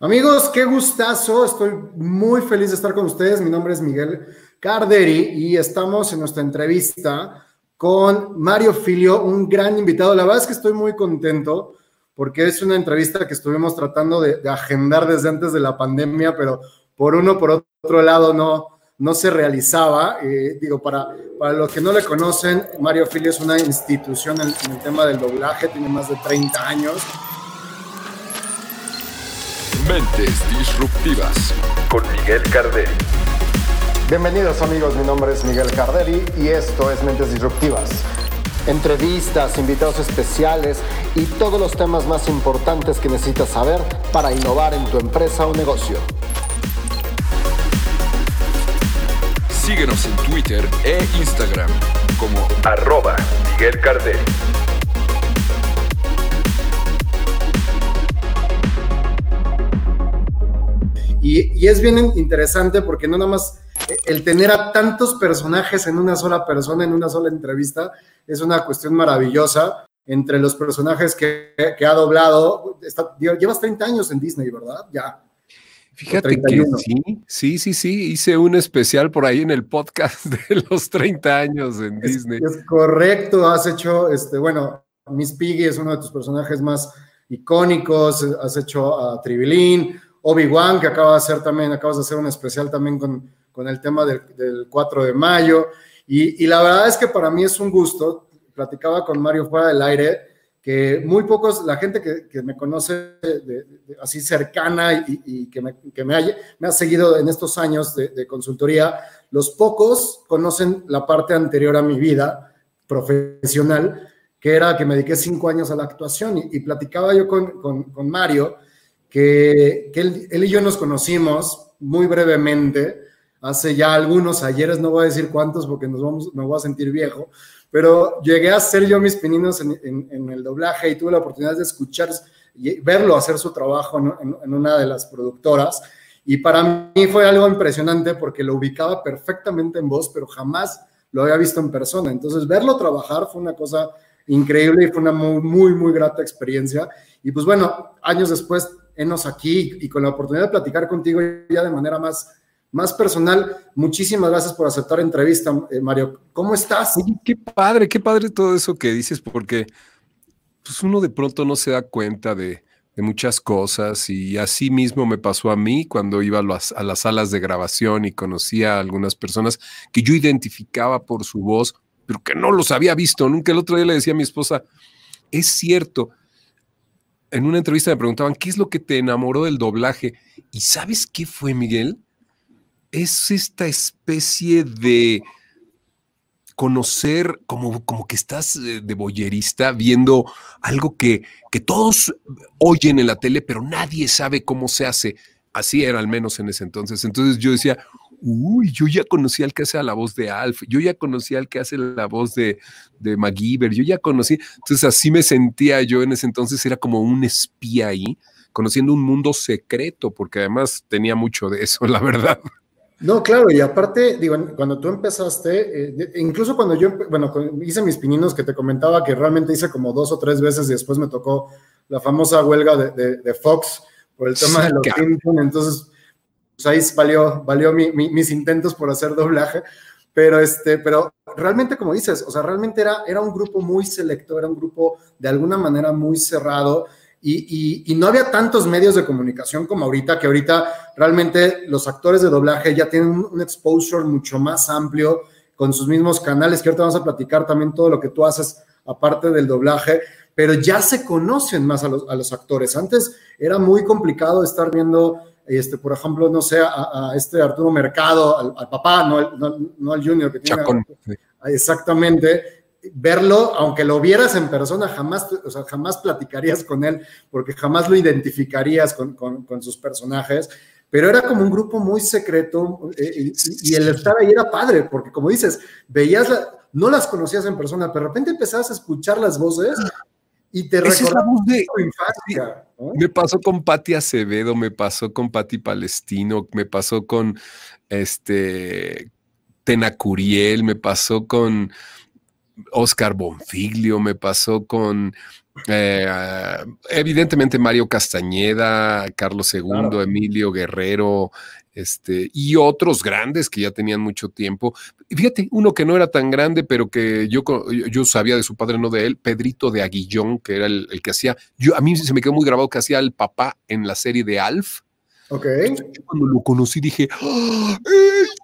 Amigos, qué gustazo. Estoy muy feliz de estar con ustedes. Mi nombre es Miguel Carderi y estamos en nuestra entrevista con Mario Filio, un gran invitado. La verdad es que estoy muy contento porque es una entrevista que estuvimos tratando de, agendar desde antes de la pandemia, pero por uno, por otro lado, no, no se realizaba. Eh, digo, para, para los que no le conocen, Mario Filio es una institución en, el tema del doblaje, tiene más de 30 años Mentes Disruptivas con Miguel Carderi. Bienvenidos amigos, mi nombre es Miguel Carderi y esto es Mentes Disruptivas. Entrevistas, invitados especiales y todos los temas más importantes que necesitas saber para innovar en tu empresa o negocio. Síguenos en Twitter e Instagram como arroba Miguel Carderi. Y, es bien interesante porque no nada más eh, el tener a tantos personajes en una sola persona, en una sola entrevista, es una cuestión maravillosa. Entre los personajes que, ha doblado, llevas 30 años en Disney, ¿verdad? Ya. Fíjate que sí, sí, sí, sí, hice un especial por ahí en el podcast de los 30 años en Disney. Es correcto, has hecho, este, bueno, Miss Piggy es uno de tus personajes más icónicos, has hecho a Tribilín, Obi-Wan, que acaba de hacer también, acabas de hacer un especial también con, con el tema del, 4 de mayo. Y, la verdad es que para mí es un gusto. Platicaba con Mario fuera del aire, que muy pocos, la gente que, me conoce así cercana y, que, me, que me, ha, me, ha, seguido en estos años de, consultoría, los pocos conocen la parte anterior a mi vida profesional, que era que me dediqué cinco años a la actuación. Y, platicaba yo con, con Mario que, él, y yo nos conocimos muy brevemente, hace ya algunos ayeres, no voy a decir cuántos porque nos vamos, me voy a sentir viejo, pero llegué a hacer yo mis pininos en, el doblaje y tuve la oportunidad de escuchar y verlo hacer su trabajo en, una de las productoras. Y para mí fue algo impresionante porque lo ubicaba perfectamente en voz, pero jamás lo había visto en persona. Entonces, verlo trabajar fue una cosa increíble y fue una muy, muy, muy grata experiencia. Y pues bueno, años después enos aquí y con la oportunidad de platicar contigo ya de manera más, más personal. Muchísimas gracias por aceptar entrevista, eh, Mario. ¿Cómo estás? qué padre, qué padre todo eso que dices, porque pues uno de pronto no se da cuenta de, muchas cosas y así mismo me pasó a mí cuando iba a las, a las salas de grabación y conocía a algunas personas que yo identificaba por su voz, pero que no los había visto. Nunca el otro día le decía a mi esposa, es cierto, en una entrevista me preguntaban, ¿qué es lo que te enamoró del doblaje? ¿Y sabes qué fue, Miguel? Es esta especie de conocer, como, como que estás eh, de boyerista viendo algo que, que todos oyen en la tele, pero nadie sabe cómo se hace. Así era al menos en ese entonces. Entonces yo decía, uy, yo ya conocí al que hace la voz de Alf, yo ya conocí al que hace la voz de, de MacGyver, yo ya conocí, entonces así me sentía yo en ese entonces, era como un espía ahí, conociendo un mundo secreto, porque además tenía mucho de eso, la verdad. No, claro, y aparte, digo, cuando tú empezaste, eh, incluso cuando yo, bueno, hice mis pininos que te comentaba que realmente hice como dos o tres veces y después me tocó la famosa huelga de, Fox por el tema de los Simpsons, entonces pues ahí valió, valió mis intentos por hacer doblaje, pero, este, pero realmente, como dices, o sea, realmente era, era un grupo muy selecto, era un grupo de alguna manera muy cerrado. Y, y, no había tantos medios de comunicación como ahorita, que ahorita realmente los actores de doblaje ya tienen un, exposure mucho más amplio con sus mismos canales, que ahorita vamos a platicar también todo lo que tú haces aparte del doblaje, pero ya se conocen más a los, a los actores. Antes era muy complicado estar viendo este, por ejemplo, no sé, a, este Arturo Mercado, al, papá, no, no, al junior que tiene. Exactamente. Verlo, aunque lo vieras en persona, jamás, o sea, jamás platicarías con él, porque jamás lo identificarías con, con, sus personajes. Pero era como un grupo muy secreto eh, y, el estar ahí era padre, porque como dices, veías, no las conocías en persona, pero de repente empezabas a escuchar las voces y te recordamos de tu infancia. Me pasó con Patti Acevedo, me pasó con Patti Palestino, me pasó con este Tena Curiel, me pasó con Oscar Bonfiglio, me pasó con Eh, evidentemente Mario Castañeda, Carlos II, Emilio Guerrero, este, y otros grandes que ya tenían mucho tiempo. Fíjate, uno que no era tan grande, pero que yo, yo sabía de su padre, no de él, Pedrito de Aguillón, que era el, que hacía, yo, a mí se me quedó muy grabado que hacía el papá en la serie de Alf. Ok. cuando lo conocí dije, ¡Ah!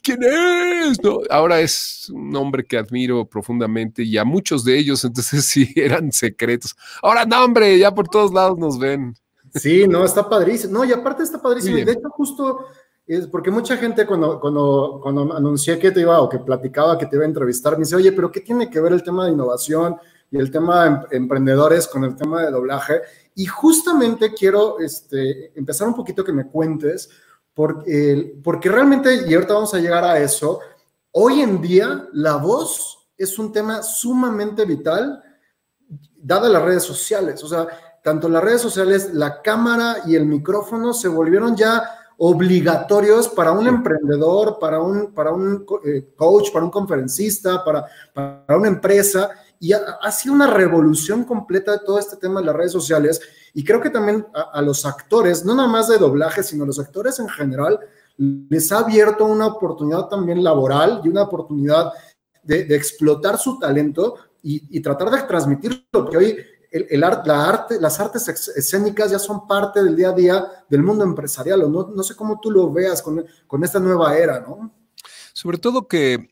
¿quién es? ahora es un hombre que admiro profundamente y a muchos de ellos, entonces sí, eran secretos. Ahora, no, hombre, ya por todos lados nos ven. Sí, no, está padrísimo. No, y aparte está padrísimo. de hecho, justo es porque mucha gente cuando, cuando, cuando anuncié que te iba o que platicaba que te iba a entrevistar, me dice, oye, pero ¿qué tiene que ver el tema de innovación y el tema de em, emprendedores con el tema de doblaje? Y justamente quiero este, empezar un poquito que me cuentes, porque, porque realmente, y ahorita vamos a llegar a eso, hoy en día la voz es un tema sumamente vital, dada las redes sociales. O sea, tanto las redes sociales, la cámara y el micrófono se volvieron ya obligatorios para un emprendedor, para un, para un eh, coach, para un conferencista, para, para una empresa. Y ha, sido una revolución completa de todo este tema de las redes sociales. Y creo que también a, los actores, no nada más de doblaje, sino a los actores en general, les ha abierto una oportunidad también laboral y una oportunidad de, explotar su talento y, y, tratar de transmitirlo, que hoy el, la arte, las artes escénicas ya son parte del día a día del mundo empresarial. No, no sé cómo tú lo veas con, con esta nueva era, ¿no? Sobre todo que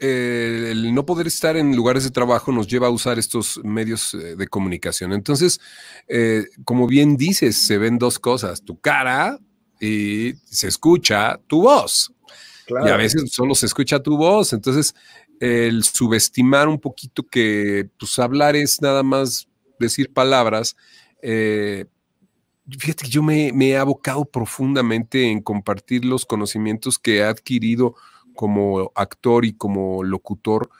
eh, el no poder estar en lugares de trabajo nos lleva a usar estos medios eh, de comunicación. Entonces, eh, como bien dices, se ven dos cosas, tu cara y se escucha tu voz. Y a veces solo se escucha tu voz. Entonces, el subestimar un poquito que pues hablar es nada más decir palabras, eh, fíjate que yo me, he abocado profundamente en compartir los conocimientos que he adquirido como actor y como locutor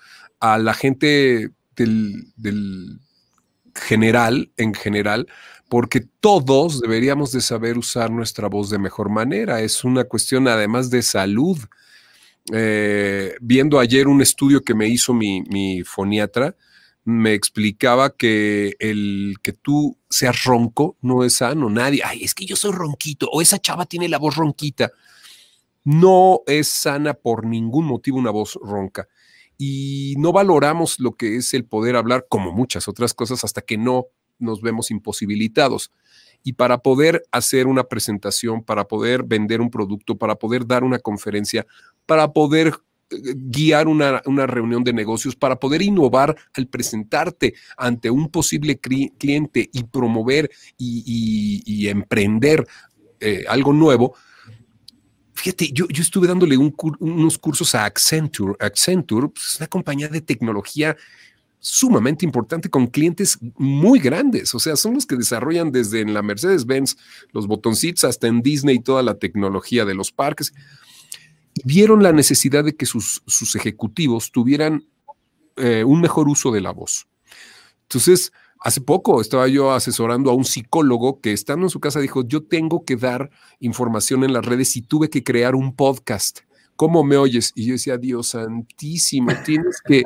a la gente del, general, en general, porque todos deberíamos de saber usar nuestra voz de mejor manera. Es una cuestión además de salud. Eh, viendo ayer un estudio que me hizo mi, mi foniatra, me explicaba que el que tú seas ronco no es sano. Nadie, ay, es que yo soy ronquito o esa chava tiene la voz ronquita. No es sana por ningún motivo una voz ronca. Y no valoramos lo que es el poder hablar, como muchas otras cosas, hasta que no nos vemos imposibilitados. Y para poder hacer una presentación, para poder vender un producto, para poder dar una conferencia, para poder guiar una, reunión de negocios para poder innovar al presentarte ante un posible cliente y promover y, emprender eh, algo nuevo. Fíjate, yo, yo estuve dándole unos cursos a Accenture. Accenture pues, es una compañía de tecnología sumamente importante con clientes muy grandes. O sea, son los que desarrollan desde en la Mercedes-Benz los botoncitos hasta en Disney toda la tecnología de los parques vieron la necesidad de que sus, ejecutivos tuvieran eh, un mejor uso de la voz. Entonces, hace poco estaba yo asesorando a un psicólogo que estando en su casa dijo, yo tengo que dar información en las redes y tuve que crear un podcast. ¿Cómo me oyes? Y yo decía, Dios santísimo, tienes que,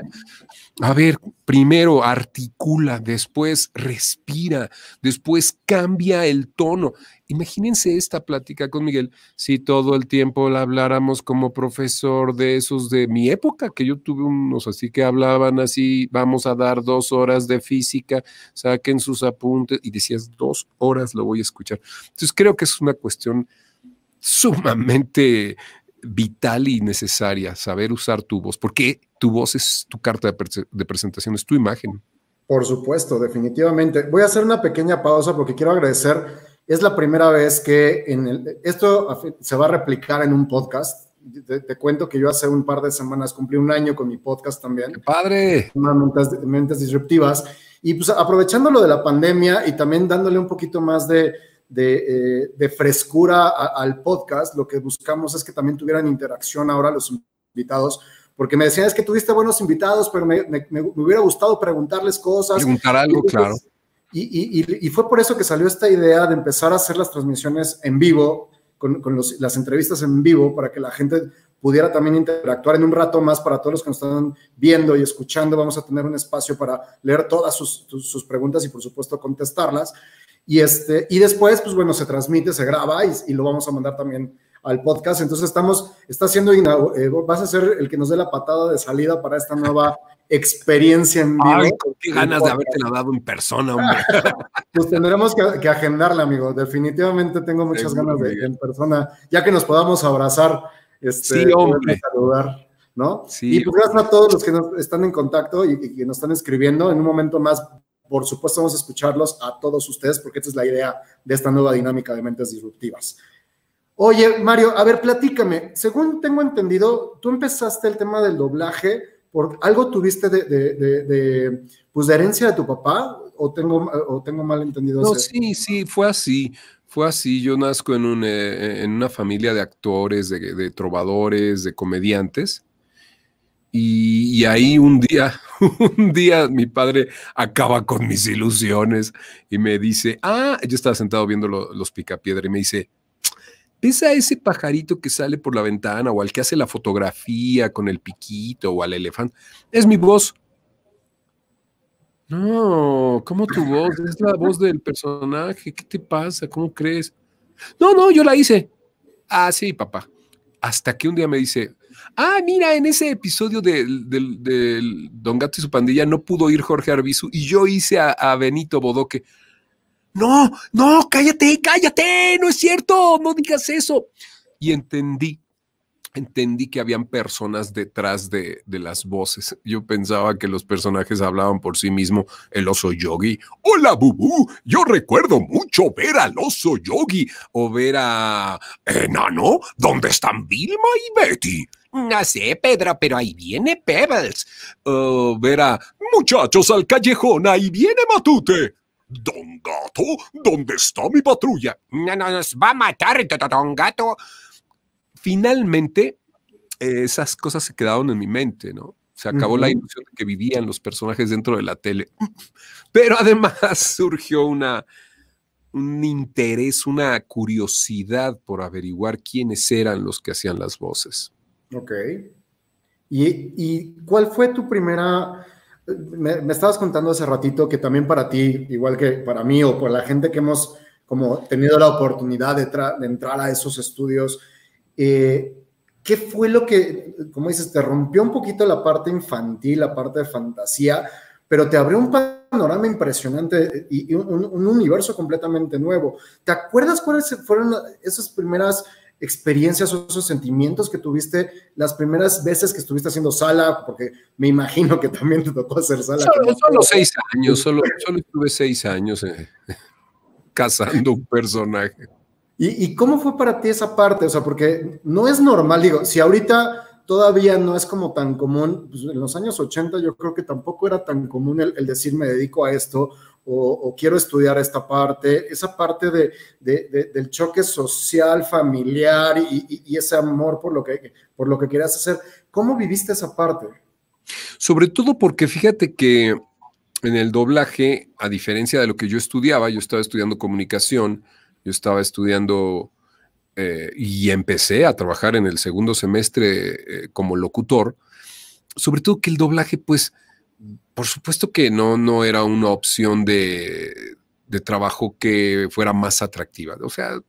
a ver, primero articula, después respira, después cambia el tono. Imagínense esta plática con Miguel, si todo el tiempo la habláramos como profesor de esos de mi época, que yo tuve unos así que hablaban así, vamos a dar dos horas de física, saquen sus apuntes, y decías, dos horas lo voy a escuchar. Entonces creo que es una cuestión sumamente vital y necesaria, saber usar tu voz, porque tu voz es tu carta de, de presentación, es tu imagen. Por supuesto, definitivamente. Voy a hacer una pequeña pausa porque quiero agradecer es la primera vez que en el, esto se va a replicar en un podcast. Te, cuento que yo hace un par de semanas cumplí un año con mi podcast también. ¡Qué padre! Mentes, mentes disruptivas. Y pues aprovechando lo de la pandemia y también dándole un poquito más de, de, eh, frescura al podcast, lo que buscamos es que también tuvieran interacción ahora los invitados, porque me decían es que tuviste buenos invitados, pero me, me, hubiera gustado preguntarles cosas. Preguntar algo, claro. Y, fue por eso que salió esta idea de empezar a hacer las transmisiones en vivo, con, las entrevistas en vivo, para que la gente pudiera también interactuar en un rato más para todos los que nos están viendo y escuchando. Vamos a tener un espacio para leer todas sus, sus preguntas y por supuesto contestarlas. Y, este, y después, pues bueno, se transmite, se graba y, y lo vamos a mandar también al podcast. Entonces estamos, está haciendo, eh, vas a ser el que nos dé la patada de salida para esta nueva experiencia en vivo. Ay, con qué ganas de haberte la dado en persona, hombre. pues tendremos que, agendarla, amigo. Definitivamente tengo muchas ganas de en persona, ya que nos podamos abrazar, este, sí, hombre. saludar. ¿No? Sí, y pues gracias a todos los que nos están en contacto y, y que nos están escribiendo. En un momento más por supuesto, vamos a escucharlos a todos ustedes porque esta es la idea de esta nueva dinámica de mentes disruptivas. Oye, Mario, a ver, platícame. Según tengo entendido, tú empezaste el tema del doblaje por algo tuviste de, de, pues de herencia de tu papá o tengo, o tengo mal entendido. No, sí, sí, fue así. Fue así. Yo nazco en, un, eh, en una familia de actores, de, trovadores, de comediantes. Y, ahí un día, un día mi padre acaba con mis ilusiones y me dice, ah, yo estaba sentado viendo los picapiedra y me dice, ¿ves a ese pajarito que sale por la ventana o al que hace la fotografía con el piquito o al elefante? Es mi voz. No, ¿cómo tu voz? Es la voz del personaje. ¿Qué te pasa? ¿Cómo crees? No, no, yo la hice. Ah, sí, papá. Hasta que un día me dice, Ah, mira, en ese episodio de, Don Gato y su pandilla no pudo ir Jorge Arbizu y yo hice a, Benito Bodoque. No, no, cállate, cállate, no es cierto, no digas eso. Y entendí, entendí que habían personas detrás de, las voces. Yo pensaba que los personajes hablaban por sí mismo. El oso yogi. Hola, Bubu. Yo recuerdo mucho ver al oso yogi o ver a Enano. ¿Dónde están Vilma y Betty? No sé, Pedro, pero ahí viene Pebbles. Uh, verá, muchachos al callejón, ahí viene Matute. Don Gato, ¿dónde está mi patrulla? No, no, nos va a matar, Don Gato. Finalmente, esas cosas se quedaron en mi mente, ¿no? Se acabó la ilusión de que vivían los personajes dentro de la tele. Pero además surgió una, un interés, una curiosidad por averiguar quiénes eran los que hacían las voces. Ok. ¿Y, cuál fue tu primera... Me, estabas contando hace ratito que también para ti, igual que para mí o por la gente que hemos como tenido la oportunidad de, entrar a esos estudios, eh, ¿qué fue lo que, como dices, te rompió un poquito la parte infantil, la parte de fantasía, pero te abrió un panorama impresionante y, un, un, universo completamente nuevo? ¿Te acuerdas cuáles fueron esas primeras experiencias o esos sentimientos que tuviste las primeras veces que estuviste haciendo sala? Porque me imagino que también te tocó hacer sala. Solo, seis años, solo, solo estuve seis años eh, cazando un personaje. ¿Y, ¿Y, cómo fue para ti esa parte? O sea, porque no es normal, digo, si ahorita todavía no es como tan común, pues en los años 80 yo creo que tampoco era tan común el, decir me dedico a esto o, quiero estudiar esta parte, esa parte de, del choque social, familiar y, ese amor por lo, que, por lo que querías hacer. ¿Cómo viviste esa parte? Sobre todo porque fíjate que en el doblaje, a diferencia de lo que yo estudiaba, yo estaba estudiando comunicación, yo estaba estudiando eh, y empecé a trabajar en el segundo semestre eh, como locutor, sobre todo que el doblaje, pues, por supuesto que no, no era una opción de, trabajo que fuera más atractiva. O sea,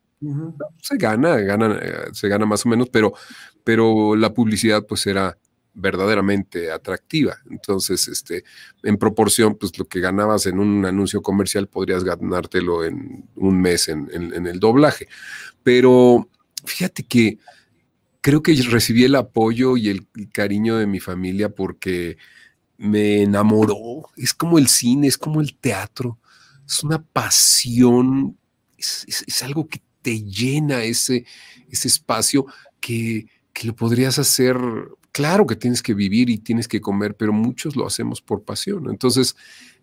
se gana, gana, eh, se gana más o menos, pero, pero la publicidad pues era verdaderamente atractiva. Entonces, este, en proporción, pues lo que ganabas en un anuncio comercial podrías ganártelo en un mes en, el doblaje. Pero fíjate que creo que recibí el apoyo y el cariño de mi familia porque me enamoró. Es como el cine, es como el teatro. Es una pasión, es, algo que te llena ese, ese espacio que, que lo podrías hacer claro que tienes que vivir y tienes que comer, pero muchos lo hacemos por pasión. Entonces,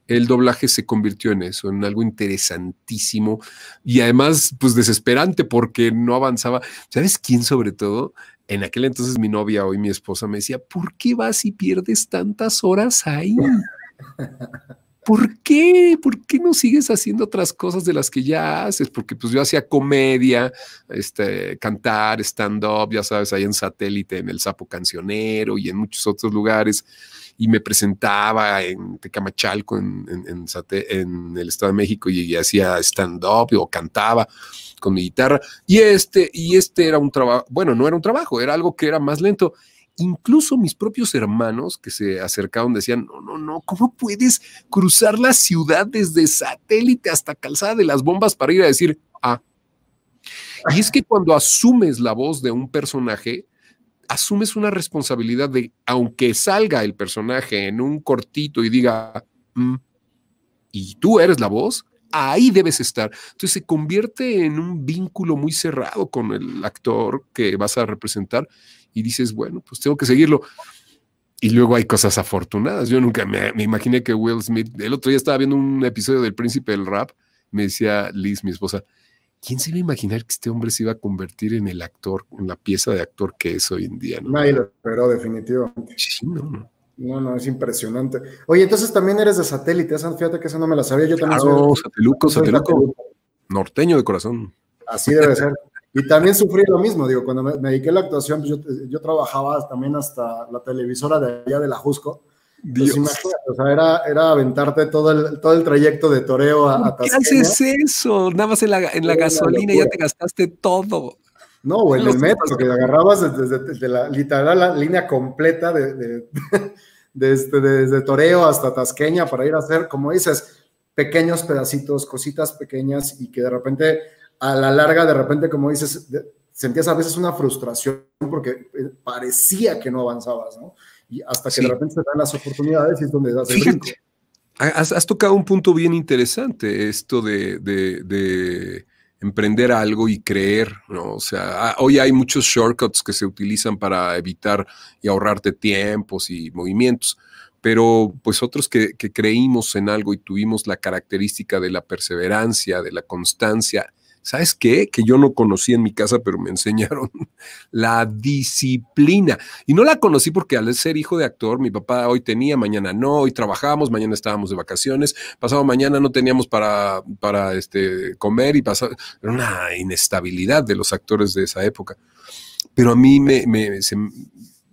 el doblaje se convirtió en eso, en algo interesantísimo y además, pues desesperante porque no avanzaba. ¿Sabes quién sobre todo? En aquel entonces mi novia, hoy mi esposa, me decía, ¿por qué vas y pierdes tantas horas ahí? ¿por qué? ¿Por qué no sigues haciendo otras cosas de las que ya haces? Porque pues yo hacía comedia, este, cantar, stand-up, ya sabes, ahí en satélite, en el Sapo Cancionero y en muchos otros lugares, y me presentaba en Tecamachalco, en, en, el Estado de México, y, hacía stand-up o cantaba con mi guitarra, y este, y este era un trabajo, bueno, no era un trabajo, era algo que era más lento Incluso mis propios hermanos que se acercaron decían, no, no, no, ¿cómo puedes cruzar la ciudad desde satélite hasta Calzada de las Bombas para ir a decir, ah? Y es que cuando asumes la voz de un personaje, asumes una responsabilidad de, aunque salga el personaje en un cortito y diga, mm", y tú eres la voz, ahí debes estar. Entonces se convierte en un vínculo muy cerrado con el actor que vas a representar y dices, bueno, pues tengo que seguirlo. Y luego hay cosas afortunadas. Yo nunca me, imaginé que Will Smith, el otro día estaba viendo un episodio del Príncipe del Rap, me decía Liz, mi esposa, ¿quién se iba a imaginar que este hombre se iba a convertir en el actor, en la pieza de actor que es hoy en día? ¿no? Nadie lo esperó, definitivamente. Sí, no, no. No, no, es impresionante. Oye, entonces también eres de satélite, fíjate que eso no me la sabía. Yo también soy. Sateluco, sateluco. Norteño de corazón. Así debe ser. Y también sufrí lo mismo, digo, cuando me, dediqué a la actuación, pues yo, yo, trabajaba también hasta la televisora de allá de la Jusco. Dios. imagínate, o sea, era, era aventarte todo el, todo el trayecto de toreo a, a ¿Qué haces eso? Nada más en la, en la gasolina ya te gastaste todo. No, o en el metro, que agarrabas desde, la literal la línea completa de, de, este, desde toreo hasta Tasqueña para ir a hacer, como dices, pequeños pedacitos, cositas pequeñas y que de repente a la larga, de repente, como dices, sentías a veces una frustración porque eh, parecía que no avanzabas, ¿no? Y hasta que de repente se dan las oportunidades y es donde das el brinco. Has, tocado un punto bien interesante, esto de, emprender algo y creer, ¿no? O sea, ah, hoy hay muchos shortcuts que se utilizan para evitar y ahorrarte tiempos y movimientos, pero pues otros que, que creímos en algo y tuvimos la característica de la perseverancia, de la constancia, ¿Sabes qué? Que yo no conocí en mi casa, pero me enseñaron la disciplina. Y no la conocí porque al ser hijo de actor, mi papá hoy tenía, mañana no, hoy trabajábamos, mañana estábamos de vacaciones, pasado mañana no teníamos para, para este, comer y pasaba, era una inestabilidad de los actores de esa época. Pero a mí me,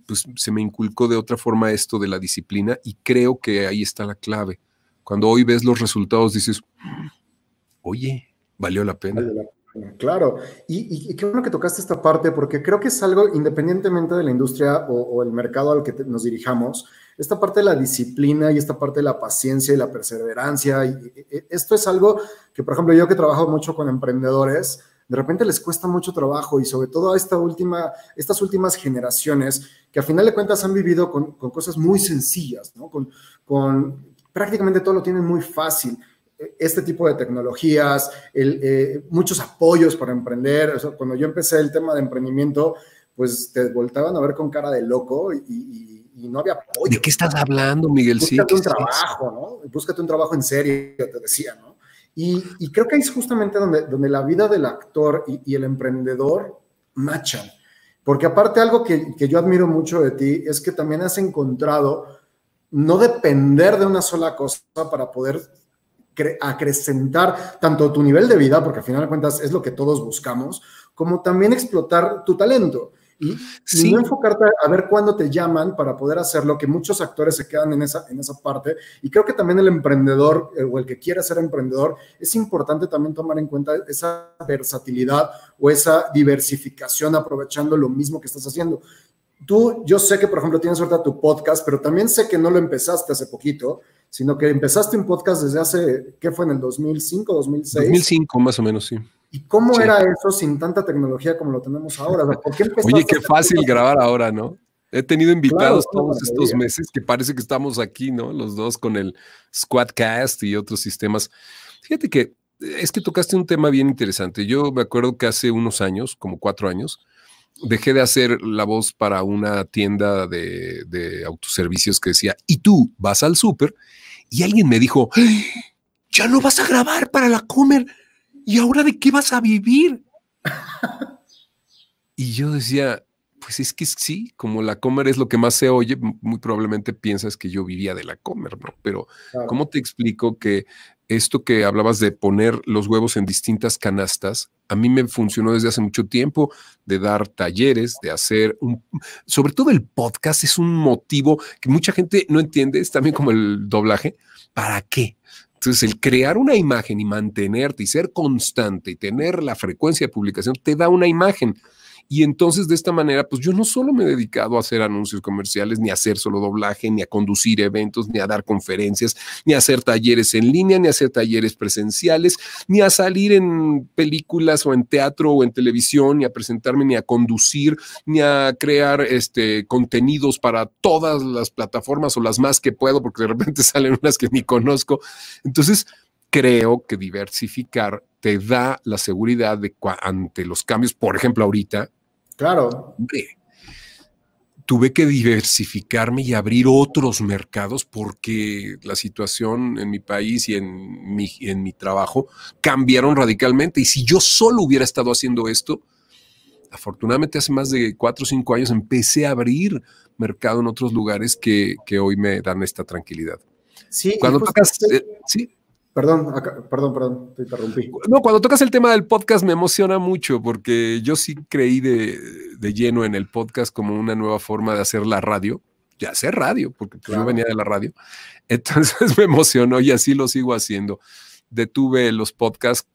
pues, se me inculcó de otra forma esto de la disciplina y creo que ahí está la clave. Cuando hoy ves los resultados dices, oye, Valió la pena. Claro, y, qué bueno que tocaste esta parte, porque creo que es algo, independientemente de la industria o, el mercado al que nos dirijamos, esta parte de la disciplina y esta parte de la paciencia y la perseverancia, y, esto es algo que, por ejemplo, yo que trabajo mucho con emprendedores, de repente les cuesta mucho trabajo y sobre todo a estas últimas generaciones que a final de cuentas han vivido con, cosas muy sencillas. Con, con prácticamente todo lo tienen muy fácil este tipo de tecnologías, eh, muchos apoyos para emprender. cuando yo empecé el tema de emprendimiento, pues te voltaban a ver con cara de loco y, no había apoyo. ¿De qué estás hablando, Miguel? Búscate un trabajo, ¿no? Búscate un trabajo en serio, te decía, ¿no? Y, creo que ahí es justamente donde, donde la vida del actor y, el emprendedor machan. Porque aparte algo que, que yo admiro mucho de ti es que también has encontrado no depender de una sola cosa para poder acrecentar tanto tu nivel de vida, porque al final de cuentas es lo que todos buscamos, como también explotar tu talento. Y, no enfocarte a ver cuándo te llaman para poder hacerlo, que muchos actores se quedan en esa, en esa parte. Y creo que también el emprendedor eh, o el que quiere ser emprendedor, es importante también tomar en cuenta esa versatilidad o esa diversificación aprovechando lo mismo que estás haciendo. Tú, yo sé que, por ejemplo, tienes ahorita tu podcast, pero también sé que no lo empezaste hace poquito sino que empezaste un podcast desde hace, ¿qué fue en el 2005, 2006? 2005 más o menos, sí. ¿Y cómo era eso sin tanta tecnología como lo tenemos ahora? ¿Por qué Oye, qué fácil grabar ahora, ¿no? He tenido invitados todos estos meses que parece que estamos aquí, ¿no? Los dos con el Squadcast y otros sistemas. Fíjate que es que tocaste un tema bien interesante. Yo me acuerdo que hace unos años, como cuatro años, dejé de hacer la voz para una tienda de, de autoservicios que decía, y tú vas al súper y alguien me dijo, ya no vas a grabar para la Comer, ¿y ahora de qué vas a vivir? y yo decía, pues es que sí, como la Comer es lo que más se oye, muy probablemente piensas que yo vivía de la Comer, ¿no? Pero, ¿cómo te explico que esto que hablabas de poner los huevos en distintas canastas, a mí me funcionó desde hace mucho tiempo, de dar talleres, de hacer un, sobre todo el podcast es un motivo que mucha gente no entiende, es también como el doblaje, ¿para qué? Entonces, el crear una imagen y mantenerte y ser constante y tener la frecuencia de publicación te da una imagen. Y entonces de esta manera, pues yo no solo me he dedicado a hacer anuncios comerciales, ni a hacer solo doblaje, ni a conducir eventos, ni a dar conferencias, ni a hacer talleres en línea, ni a hacer talleres presenciales, ni a salir en películas o en teatro o en televisión, ni a presentarme, ni a conducir, ni a crear este, contenidos para todas las plataformas o las más que puedo, porque de repente salen unas que ni conozco. Entonces, creo que diversificar te da la seguridad de ante los cambios, por ejemplo, ahorita. Claro. tuve que diversificarme y abrir otros mercados porque la situación en mi país y en mi, en mi trabajo cambiaron radicalmente. Y si yo solo hubiera estado haciendo esto, afortunadamente hace más de cuatro o cinco años empecé a abrir mercado en otros lugares que, hoy me dan esta tranquilidad. Sí, cuando tocas, eh, sí. Perdón, perdón, perdón, te interrumpí. No, cuando tocas el tema del podcast me emociona mucho porque yo sí creí de, lleno en el podcast como una nueva forma de hacer la radio, de hacer radio, porque pues yo venía de la radio. Entonces me emocionó y así lo sigo haciendo. Detuve los podcasts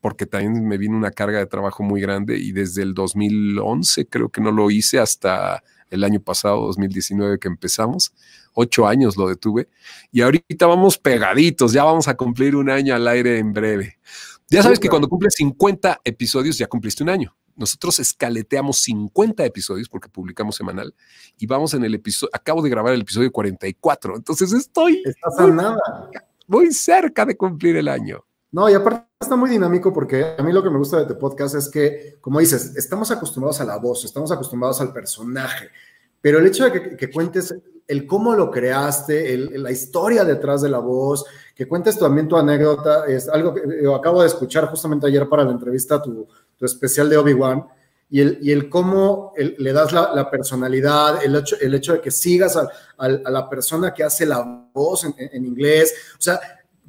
porque también me vino una carga de trabajo muy grande y desde el 2011 creo que no lo hice hasta el año pasado, 2019 que empezamos ocho años lo detuve y ahorita vamos pegaditos, ya vamos a cumplir un año al aire en breve. Ya sabes que cuando cumples 50 episodios ya cumpliste un año. Nosotros escaleteamos 50 episodios porque publicamos semanal y vamos en el episodio, acabo de grabar el episodio 44, entonces estoy Estás a nada. muy cerca de cumplir el año. No, y aparte está muy dinámico porque a mí lo que me gusta de tu podcast es que, como dices, estamos acostumbrados a la voz, estamos acostumbrados al personaje, pero el hecho de que, cuentes el cómo lo creaste, la historia detrás de la voz, que cuentes también tu anécdota, es algo que acabo de escuchar justamente ayer para la entrevista, tu, tu especial de Obi-Wan, y el, y el cómo le das la, personalidad, el hecho, el hecho de que sigas a, la persona que hace la voz en, inglés, o sea,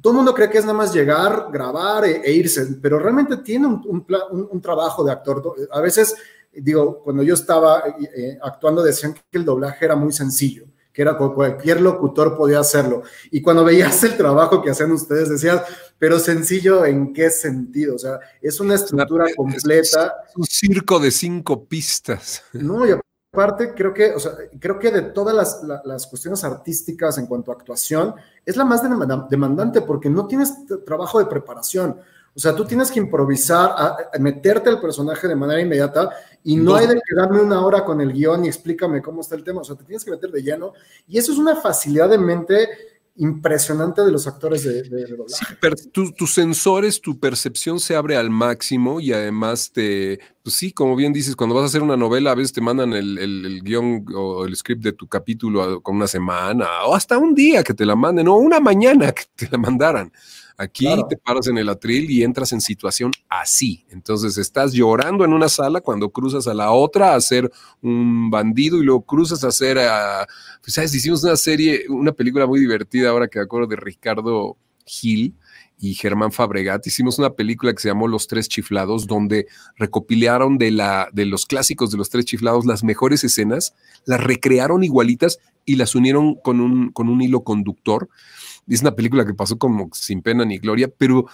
todo el mundo cree que es nada más llegar, grabar e, e irse, pero realmente tiene un, un, un, trabajo de actor. A veces digo, cuando yo estaba eh, actuando decían que el doblaje era muy sencillo, que era cualquier locutor podía hacerlo. Y cuando veías el trabajo que hacían ustedes, decías, pero sencillo en qué sentido? O sea, es una estructura completa. un circo de cinco pistas. No, y aparte creo que, o sea, creo que de todas las, las cuestiones artísticas en cuanto a actuación, es la más demandante porque no tienes trabajo de preparación. O sea, tú tienes que improvisar, a, meterte al personaje de manera inmediata y no hay de quedarme una hora con el guion y explícame cómo está el tema. O sea, te tienes que meter de lleno. Y eso es una facilidad de mente impresionante de los actores de, doblaje. Sí, tus sensores, tu percepción se abre al máximo y además te, pues sí, como bien dices, cuando vas a hacer una novela, a veces te mandan el, el guion o el script de tu capítulo con una semana o hasta un día que te la manden o una mañana que te la mandaran. Aquí te paras en el atril y entras en situación así. Entonces estás llorando en una sala cuando cruzas a la otra a ser un bandido y luego cruzas a ser, a, pues sabes, hicimos una serie, una película muy divertida ahora que me acuerdo de Ricardo Gil y Germán Fabregat, hicimos una película que se llamó Los Tres Chiflados, donde recopilaron de, la, de los clásicos de Los Tres Chiflados las mejores escenas, las recrearon igualitas y las unieron con un, con un hilo conductor. Es una película que pasó como sin pena ni gloria, pero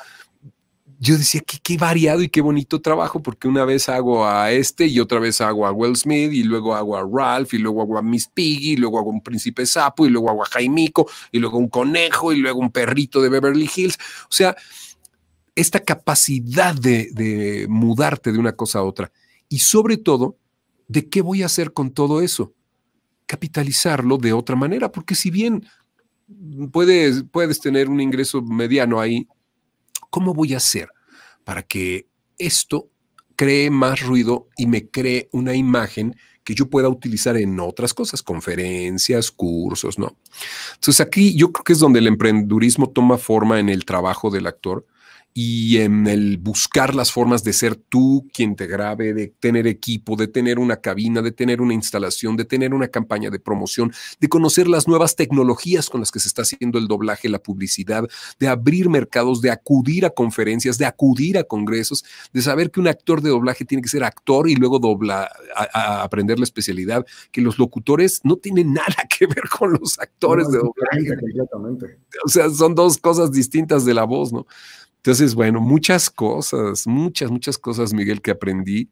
yo decía que qué variado y qué bonito trabajo, porque una vez hago a este y otra vez hago a Will Smith y luego hago a Ralph y luego hago a Miss Piggy y luego hago a un príncipe sapo y luego hago a Jaimico y luego un conejo y luego un perrito de Beverly Hills. O sea, esta capacidad de, de mudarte de una cosa a otra y sobre todo, ¿de qué voy a hacer con todo eso? Capitalizarlo de otra manera, porque si bien puedes, puedes tener un ingreso mediano ahí. ¿Cómo voy a hacer para que esto cree más ruido y me cree una imagen que yo pueda utilizar en otras cosas, conferencias, cursos, ¿no? Entonces aquí yo creo que es donde el emprendurismo toma forma en el trabajo del actor y en el buscar las formas de ser tú quien te grabe, de tener equipo, de tener una cabina, de tener una instalación, de tener una campaña de promoción, de conocer las nuevas tecnologías con las que se está haciendo el doblaje, la publicidad, de abrir mercados, de acudir a conferencias, de acudir a congresos, de saber que un actor de doblaje tiene que ser actor y luego dobla, a, aprender la especialidad, que los locutores no tienen nada que ver con los actores de doblaje. O sea, son dos cosas distintas de la voz, ¿no? Entonces, bueno, muchas cosas, muchas, muchas cosas, Miguel, que aprendí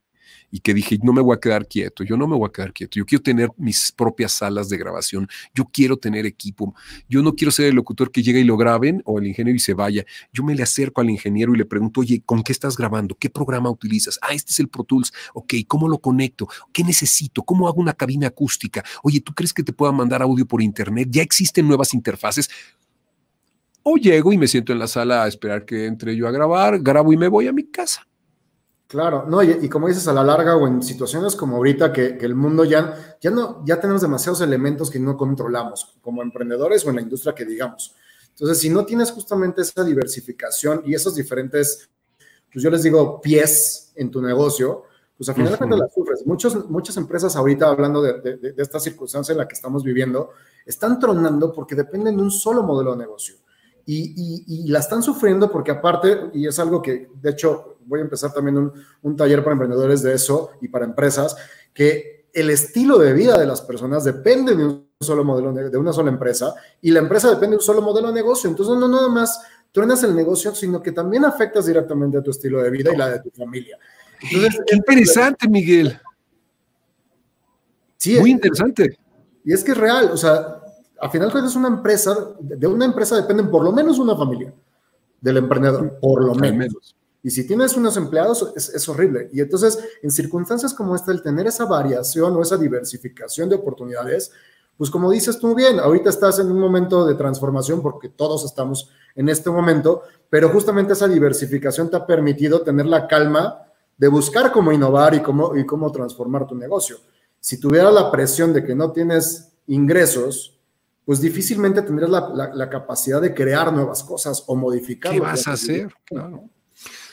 y que dije, no me voy a quedar quieto, yo no me voy a quedar quieto, yo quiero tener mis propias salas de grabación, yo quiero tener equipo, yo no quiero ser el locutor que llega y lo graben o el ingeniero y se vaya, yo me le acerco al ingeniero y le pregunto, oye, ¿con qué estás grabando? ¿Qué programa utilizas? Ah, este es el Pro Tools, ok, ¿cómo lo conecto? ¿Qué necesito? ¿Cómo hago una cabina acústica? Oye, ¿tú crees que te pueda mandar audio por internet? Ya existen nuevas interfaces. O llego y me siento en la sala a esperar que entre yo a grabar, grabo y me voy a mi casa. Claro, no, y, como dices, a la larga o en situaciones como ahorita que, el mundo ya, ya no, ya tenemos demasiados elementos que no controlamos, como emprendedores o en la industria que digamos. Entonces, si no tienes justamente esa diversificación y esos diferentes, pues yo les digo, pies en tu negocio, pues al final de cuentas las sufres. Muchos, muchas empresas ahorita, hablando de, de, de, esta circunstancia en la que estamos viviendo, están tronando porque dependen de un solo modelo de negocio y, la están sufriendo porque aparte, y es algo que de hecho voy a empezar también un, un taller para emprendedores de eso y para empresas, que el estilo de vida de las personas depende de un solo modelo, de una sola empresa, y la empresa depende de un solo modelo de negocio. Entonces, no nada más truenas el negocio, sino que también afectas directamente a tu estilo de vida y la de tu familia. Entonces, Qué interesante, Miguel. Sí, Muy interesante. Y es que es real, o sea, al final es una empresa, de una empresa dependen por lo menos una familia del emprendedor, por lo menos. Y si tienes unos empleados, es, horrible. Y entonces, en circunstancias como esta, el tener esa variación o esa diversificación de oportunidades, pues como dices tú bien, ahorita estás en un momento de transformación porque todos estamos en este momento, pero justamente esa diversificación te ha permitido tener la calma de buscar cómo innovar y cómo, y cómo transformar tu negocio. Si tuviera la presión de que no tienes ingresos, pues difícilmente tendrás la, capacidad de crear nuevas cosas o modificar. ¿Qué vas a hacer? Claro.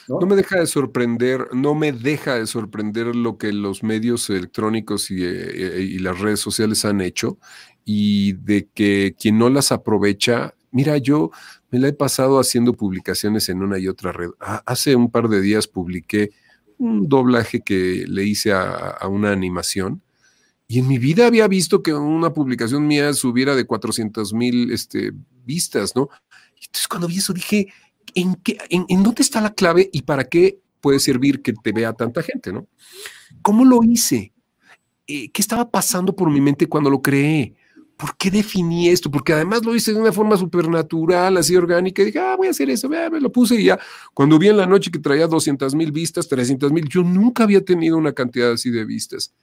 ¿No? me deja de sorprender, no me deja de sorprender lo que los medios electrónicos y, eh, y, las redes sociales han hecho y de que quien no las aprovecha, mira, yo me la he pasado haciendo publicaciones en una y otra red. Hace un par de días publiqué un doblaje que le hice a, a una animación y en mi vida había visto que una publicación mía subiera de 400 mil este, vistas, ¿no? Entonces cuando vi eso dije, ¿en, qué, en, dónde está la clave y para qué puede servir que te vea tanta gente, ¿no? ¿Cómo lo hice? Eh, ¿Qué estaba pasando por mi mente cuando lo creé? ¿Por qué definí esto? Porque además lo hice de una forma supernatural, así orgánica. Y dije, ah, voy a hacer eso, me lo puse y ya. Cuando vi en la noche que traía 200 mil vistas, 300 mil, yo nunca había tenido una cantidad así de vistas.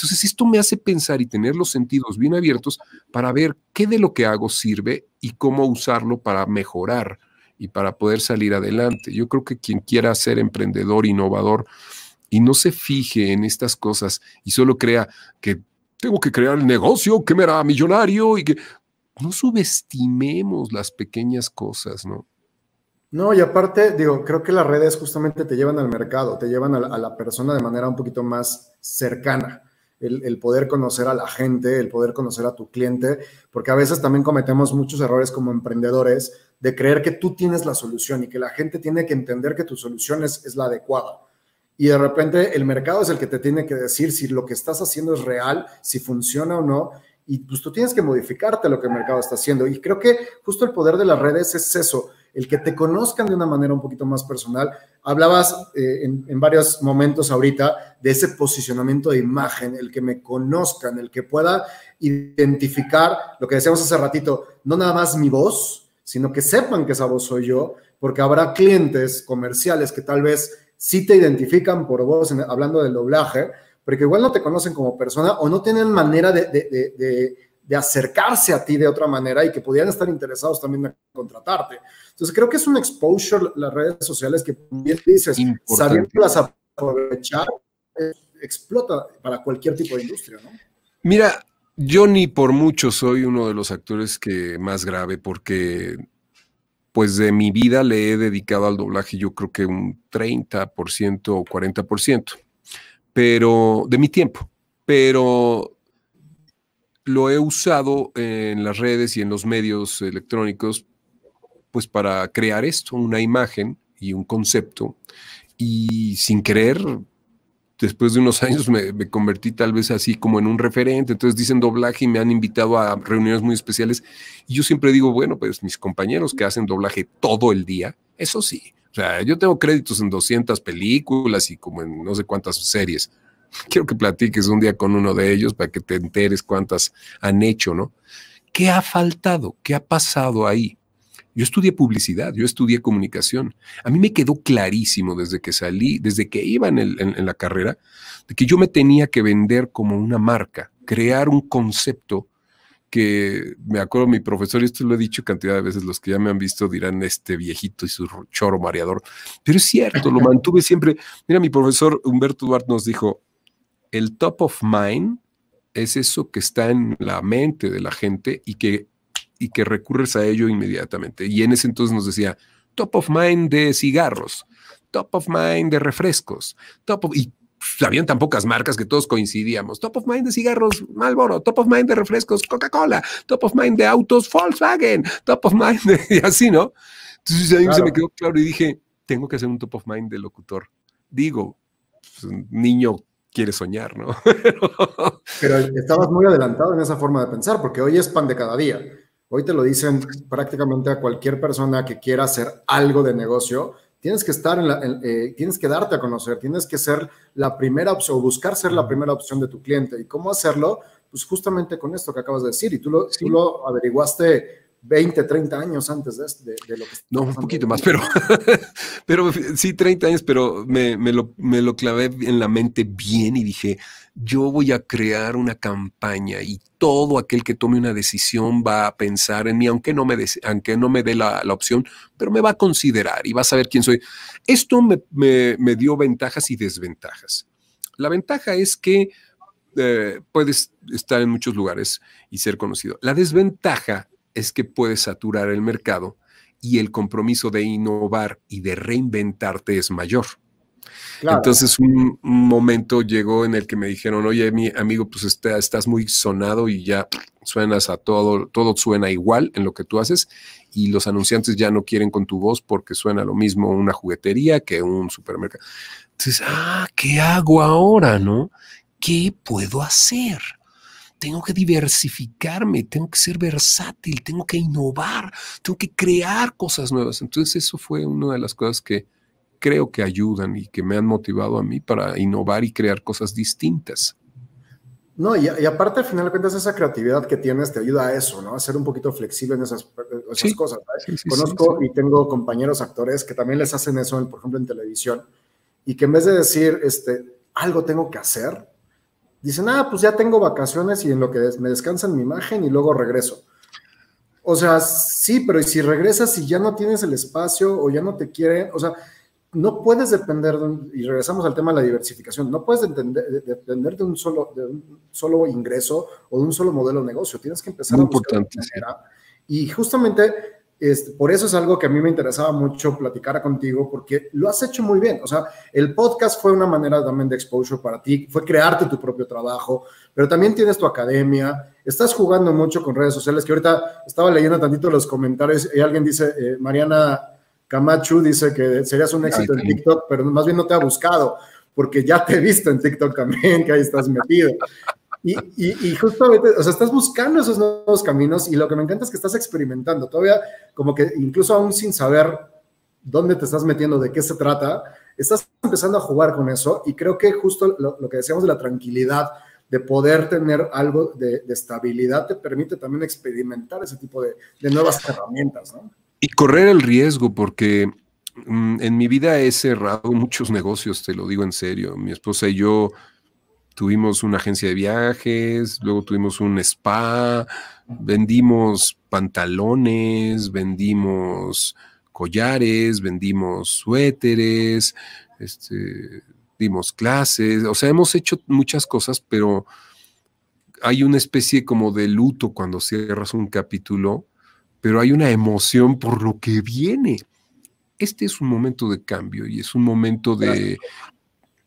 Entonces, esto me hace pensar y tener los sentidos bien abiertos para ver qué de lo que hago sirve y cómo usarlo para mejorar y para poder salir adelante. Yo creo que quien quiera ser emprendedor, innovador y no se fije en estas cosas y solo crea que tengo que crear el negocio que me hará millonario y que no subestimemos las pequeñas cosas, ¿no? No, y aparte, digo, creo que las redes justamente te llevan al mercado, te llevan a la persona de manera un poquito más cercana el, poder conocer a la gente, el poder conocer a tu cliente, porque a veces también cometemos muchos errores como emprendedores de creer que tú tienes la solución y que la gente tiene que entender que tu solución es, es la adecuada. Y de repente el mercado es el que te tiene que decir si lo que estás haciendo es real, si funciona o no, y pues tú tienes que modificarte lo que el mercado está haciendo. Y creo que justo el poder de las redes es eso, el que te conozcan de una manera un poquito más personal. Hablabas eh, en, varios momentos ahorita de ese posicionamiento de imagen, el que me conozcan, el que pueda identificar lo que decíamos hace ratito, no nada más mi voz, sino que sepan que esa voz soy yo, porque habrá clientes comerciales que tal vez sí te identifican por voz, hablando del doblaje, pero que igual no te conocen como persona o no tienen manera de acercarse a ti de otra manera y que pudieran estar interesados también en contratarte. Entonces creo que es un exposure las redes sociales que bien dices, sabiéndolas aprovechar, eh, explota para cualquier tipo de industria, ¿no? Mira, yo ni por mucho soy uno de los actores que más grave porque pues de mi vida le he dedicado al doblaje yo creo que un 30% o 40%, pero de mi tiempo, pero lo he usado en las redes y en los medios electrónicos pues para crear esto, una imagen y un concepto. Y sin querer después de unos años me, convertí tal vez así como en un referente, entonces dicen doblaje y me han invitado a reuniones muy especiales. Y yo siempre digo, bueno, pues mis compañeros que hacen doblaje todo el día, eso sí, o sea, yo tengo créditos en 200 películas y como en no sé cuántas series. Quiero que platiques un día con uno de ellos para que te enteres cuántas han hecho, ¿no? ¿Qué ha faltado? ¿Qué ha pasado ahí? Yo estudié publicidad, yo estudié comunicación. A mí me quedó clarísimo desde que salí, desde que iba en, la carrera, de que yo me tenía que vender como una marca, crear un concepto que me acuerdo mi profesor, y esto lo he dicho cantidad de veces, los que ya me han visto dirán este viejito y su choro mareador, pero es cierto, lo mantuve siempre. Mira, mi profesor Humberto Duarte nos dijo, el top of mind es eso que está en la mente de la gente y que y que recurres a ello inmediatamente. Y en ese entonces nos decía, top of mind de cigarros, top of mind de refrescos, top of, y habían tan pocas marcas que todos coincidíamos. Top of mind de cigarros, Malboro, top of mind de refrescos, Coca-Cola, top of mind de autos, Volkswagen, top of mind de, y así, ¿no? Entonces a mí se me quedó claro y dije, tengo que hacer un top of mind de locutor. Digo, pues, un niño quiere soñar, ¿no? Pero estabas muy adelantado en esa forma de pensar, porque hoy es pan de cada día. Hoy te lo dicen prácticamente a cualquier persona que quiera hacer algo de negocio. Tienes que estar en la, eh, tienes que darte a conocer, tienes que ser la primera opción o buscar ser la primera opción de tu cliente. ¿Y cómo hacerlo? Pues justamente con esto que acabas de decir. Y tú lo, tú lo averiguaste 20, 30 años antes de, lo que... No, un poquito más, pero, pero sí, 30 años, pero me, lo, me lo clavé en la mente bien y dije, yo voy a crear una campaña y todo aquel que tome una decisión va a pensar en mí, aunque no me, aunque no me dé la, opción, pero me va a considerar y va a saber quién soy. Esto me, me, dio ventajas y desventajas. La ventaja es que eh, puedes estar en muchos lugares y ser conocido. La desventaja es que puedes saturar el mercado y el compromiso de innovar y de reinventarte es mayor. Entonces un, momento llegó en el que me dijeron, oye, mi amigo, pues estás muy sonado y ya suenas a todo, todo suena igual en lo que tú haces y los anunciantes ya no quieren con tu voz porque suena lo mismo una juguetería que un supermercado. Entonces, ah, ¿qué hago ahora, no? ¿Qué puedo hacer? Tengo que diversificarme, tengo que ser versátil, tengo que innovar, tengo que crear cosas nuevas. Entonces eso fue una de las cosas que creo que ayudan y que me han motivado a mí para innovar y crear cosas distintas. No, y, aparte al final de cuentas esa creatividad que tienes te ayuda a eso, ¿no? A ser un poquito flexible en esas, cosas. Conozco y tengo compañeros actores que también les hacen eso, por ejemplo, en televisión, y que en vez de decir, este, algo tengo que hacer, dicen, ah, pues ya tengo vacaciones y en lo que me descansan mi imagen y luego regreso. O sea, sí, pero ¿y si regresas y ya no tienes el espacio o ya no te quieren? O sea, no puedes depender, de y regresamos al tema de la diversificación, no puedes depender de un solo, de un solo ingreso o de un solo modelo de negocio. Tienes que empezar a buscar importante, Y justamente este, por eso es algo que a mí me interesaba mucho platicar contigo, porque lo has hecho muy bien. O sea, el podcast fue una manera también de exposure para ti, fue crearte tu propio trabajo, pero también tienes tu academia, estás jugando mucho con redes sociales, que ahorita estaba leyendo tantito los comentarios y alguien dice, eh, Mariana Camacho dice que serías un éxito en TikTok, pero más bien no te ha buscado, porque ya te he visto en TikTok también, que ahí estás metido. Y, y, justamente, o sea, estás buscando esos nuevos caminos y lo que me encanta es que estás experimentando, todavía como que incluso aún sin saber dónde te estás metiendo, de qué se trata, estás empezando a jugar con eso y creo que justo lo, que decíamos de la tranquilidad, de poder tener algo de, estabilidad, te permite también experimentar ese tipo de, de nuevas herramientas. Y correr el riesgo, porque mm, en mi vida he cerrado muchos negocios, te lo digo en serio. Mi esposa y yo tuvimos una agencia de viajes, luego tuvimos un spa, vendimos pantalones, vendimos collares, vendimos suéteres, este, dimos clases, o sea, hemos hecho muchas cosas, pero hay una especie como de luto cuando cierras un capítulo pero hay una emoción por lo que viene. Este es un momento de cambio y es un momento de,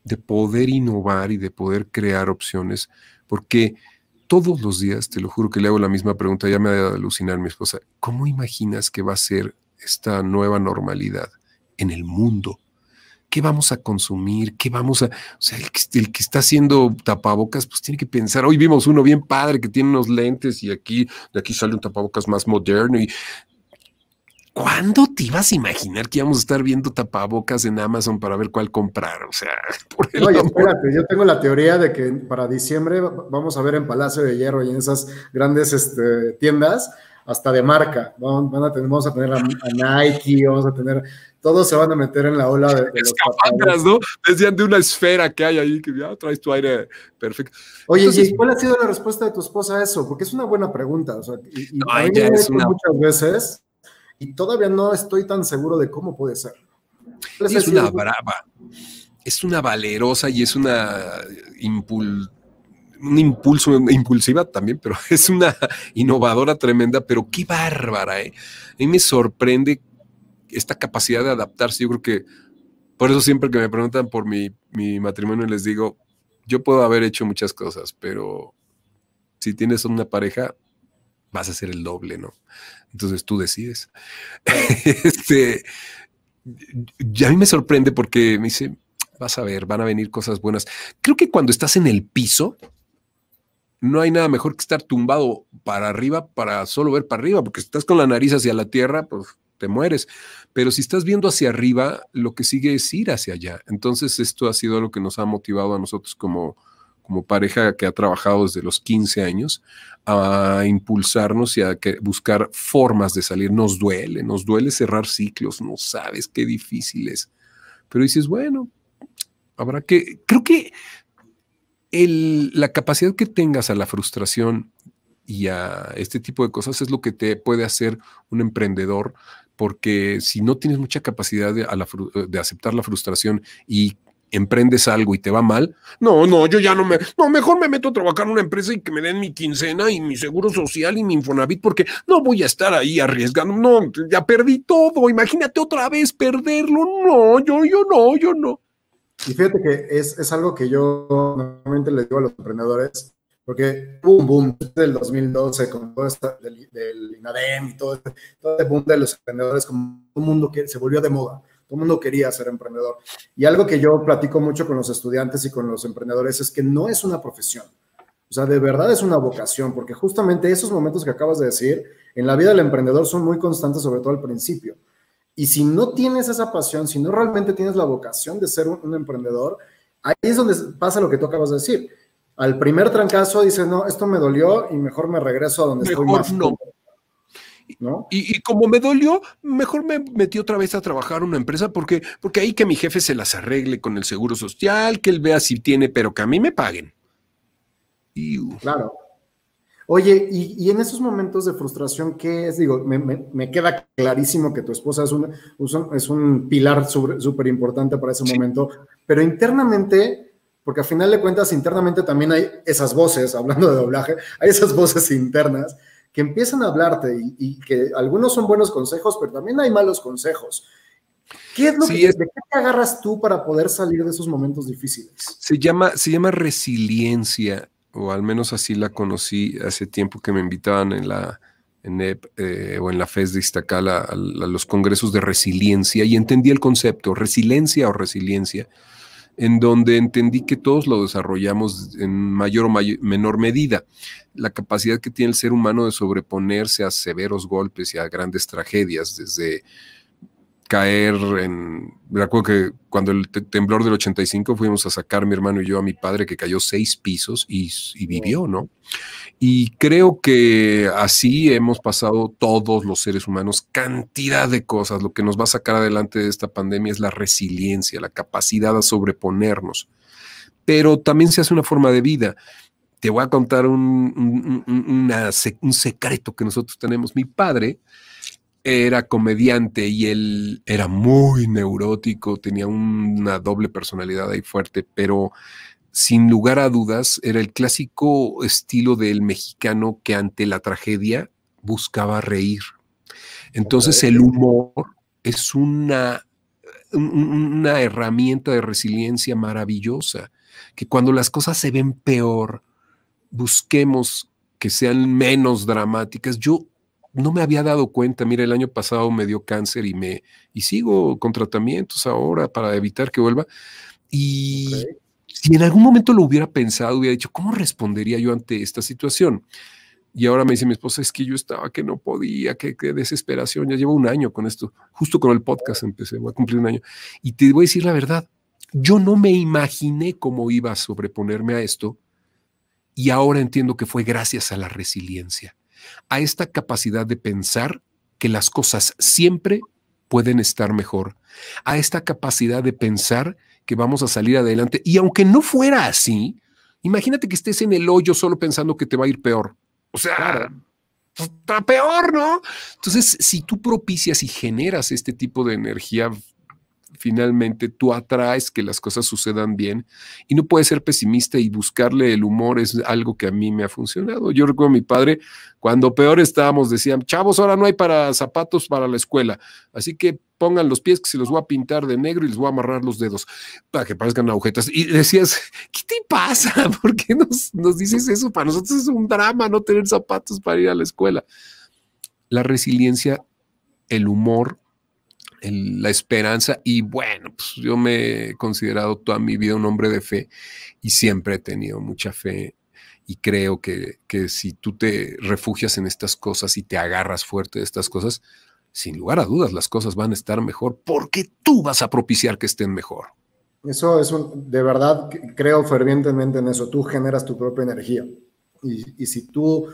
de poder innovar y de poder crear opciones, porque todos los días, te lo juro que le hago la misma pregunta, ya me ha de alucinar mi esposa, ¿cómo imaginas que va a ser esta nueva normalidad en el mundo? ¿Qué vamos a consumir? ¿Qué vamos a...? O sea, el que, está haciendo tapabocas, pues tiene que pensar, hoy vimos uno bien padre que tiene unos lentes y aquí, de aquí sale un tapabocas más moderno y ¿Cuándo te ibas a imaginar que íbamos a estar viendo tapabocas en Amazon para ver cuál comprar? O sea, por el Oye, espérate, yo tengo la teoría de que para diciembre vamos a ver en Palacio de Hierro y en esas grandes este, tiendas, hasta de marca. Van, a tener, vamos a tener a, Nike, vamos a tener, todos se van a meter en la ola de, de los ¿no? Decían de una esfera que hay ahí, que ya traes tu aire perfecto. Oye, ¿y cuál ha sido la respuesta de tu esposa a eso? Porque es una buena pregunta. O sea, y, es una... muchas veces y todavía no estoy tan seguro de cómo puede ser. es una brava, es una valerosa y es una impul un impulso, impulsiva también, pero es una innovadora tremenda, pero qué bárbara, ¿eh? A mí me sorprende esta capacidad de adaptarse. Yo creo que por eso siempre que me preguntan por mi, mi matrimonio les digo, yo puedo haber hecho muchas cosas, pero si tienes una pareja, vas a hacer el doble, ¿no? Entonces tú decides. este, a mí me sorprende porque me dice, vas a ver, van a venir cosas buenas. Creo que cuando estás en el piso, no hay nada mejor que estar tumbado para arriba para solo ver para arriba, porque si estás con la nariz hacia la tierra, pues te mueres. Pero si estás viendo hacia arriba, lo que sigue es ir hacia allá. Entonces esto ha sido lo que nos ha motivado a nosotros como, como pareja que ha trabajado desde los 15 años, a impulsarnos y a buscar formas de salir. Nos duele, nos duele cerrar ciclos, no sabes qué difícil es. Pero dices, bueno, habrá que, creo que la capacidad que tengas a la frustración y a este tipo de cosas es lo que te puede hacer un emprendedor, porque si no tienes mucha capacidad de, de aceptar la frustración y emprendes algo y te va mal, no, no, yo ya no me, no, mejor me meto a trabajar en una empresa y que me den mi quincena y mi seguro social y mi Infonavit porque no voy a estar ahí arriesgando, no, ya perdí todo, imagínate otra vez perderlo, no, yo, yo no, yo no. Y fíjate que es, es algo que yo normalmente le digo a los emprendedores, porque un boom del 2012 con todo esto del, del INADEM y todo, este, todo este boom de los emprendedores, como un mundo que se volvió de moda todo el mundo quería ser emprendedor. Y algo que yo platico mucho con los estudiantes y con los emprendedores es que no es una profesión. O sea, de verdad es una vocación, porque justamente esos momentos que acabas de decir en la vida del emprendedor son muy constantes, sobre todo al principio. Y si no tienes esa pasión, si no realmente tienes la vocación de ser un, emprendedor, ahí es donde pasa lo que tú acabas de decir. Al primer trancazo dices, no, esto me dolió y mejor me regreso a donde estoy más. No. Y, como me dolió, mejor me metí otra vez a trabajar una empresa porque, porque ahí que mi jefe se las arregle con el seguro social, que él vea si tiene, pero que a mí me paguen. Claro. Oye, y, en esos momentos de frustración, ¿qué es? Digo, me, queda clarísimo que tu esposa es un, es un pilar súper importante para ese momento, pero internamente, porque al final de cuentas, internamente también hay esas voces, hablando de doblaje, hay esas voces internas que empiezan a hablarte y, que algunos son buenos consejos, pero también hay malos consejos. ¿Qué es lo que, ¿De qué te agarras tú para poder salir de esos momentos difíciles? Se llama, se llama resiliencia, o al menos así la conocí hace tiempo que me invitaban en la en eh, o en la FES de Iztacala a, a, los congresos de resiliencia y entendí el concepto, resiliencia o resiliencia, en donde entendí que todos lo desarrollamos en mayor o menor medida. La capacidad que tiene el ser humano de sobreponerse a severos golpes y a grandes tragedias, desde caer en... Me acuerdo que cuando el temblor del 85 fuimos a sacar mi hermano y yo a mi padre que cayó seis pisos y, vivió, ¿no? Y creo que así hemos pasado todos los seres humanos cantidad de cosas. Lo que nos va a sacar adelante de esta pandemia es la resiliencia, la capacidad a sobreponernos. Pero también se hace una forma de vida. Te voy a contar un, un secreto que nosotros tenemos. Mi padre era comediante y él era muy neurótico, tenía una doble personalidad ahí fuerte, pero sin lugar a dudas era el clásico estilo del mexicano que ante la tragedia buscaba reír. Entonces el humor es una, una herramienta de resiliencia maravillosa, que cuando las cosas se ven peor, busquemos que sean menos dramáticas. Yo no me había dado cuenta, mira, el año pasado me dio cáncer y me y sigo con tratamientos ahora para evitar que vuelva. Y si en algún momento lo hubiera pensado, hubiera dicho, ¿cómo respondería yo ante esta situación? Y ahora me dice mi esposa, es que yo estaba que no podía, qué desesperación. Ya llevo un año con esto, justo con el podcast empecé, voy a cumplir un año. Y te voy a decir la verdad, yo no me imaginé cómo iba a sobreponerme a esto y ahora entiendo que fue gracias a la resiliencia, a esta capacidad de pensar que las cosas siempre pueden estar mejor, a esta capacidad de pensar que vamos a salir adelante. Y aunque no fuera así, imagínate que estés en el hoyo solo pensando que te va a ir peor. O sea, está peor, ¿no? Entonces, si tú propicias y generas este tipo de energía finalmente tú atraes que las cosas sucedan bien y no puedes ser pesimista y buscarle el humor es algo que a mí me ha funcionado. Yo recuerdo a mi padre, cuando peor estábamos, decían, chavos, ahora no hay para zapatos para la escuela, así que pongan los pies que se los voy a pintar de negro y les voy a amarrar los dedos para que parezcan agujetas. Y decías, ¿qué te pasa? ¿Por qué nos, nos dices eso? Para nosotros es un drama no tener zapatos para ir a la escuela. La resiliencia, el humor, la esperanza y bueno, pues yo me he considerado toda mi vida un hombre de fe y siempre he tenido mucha fe y creo que, que si tú te refugias en estas cosas y te agarras fuerte de estas cosas, sin lugar a dudas las cosas van a estar mejor porque tú vas a propiciar que estén mejor. Eso es de verdad, creo fervientemente en eso. Tú generas tu propia energía. Y, y si tú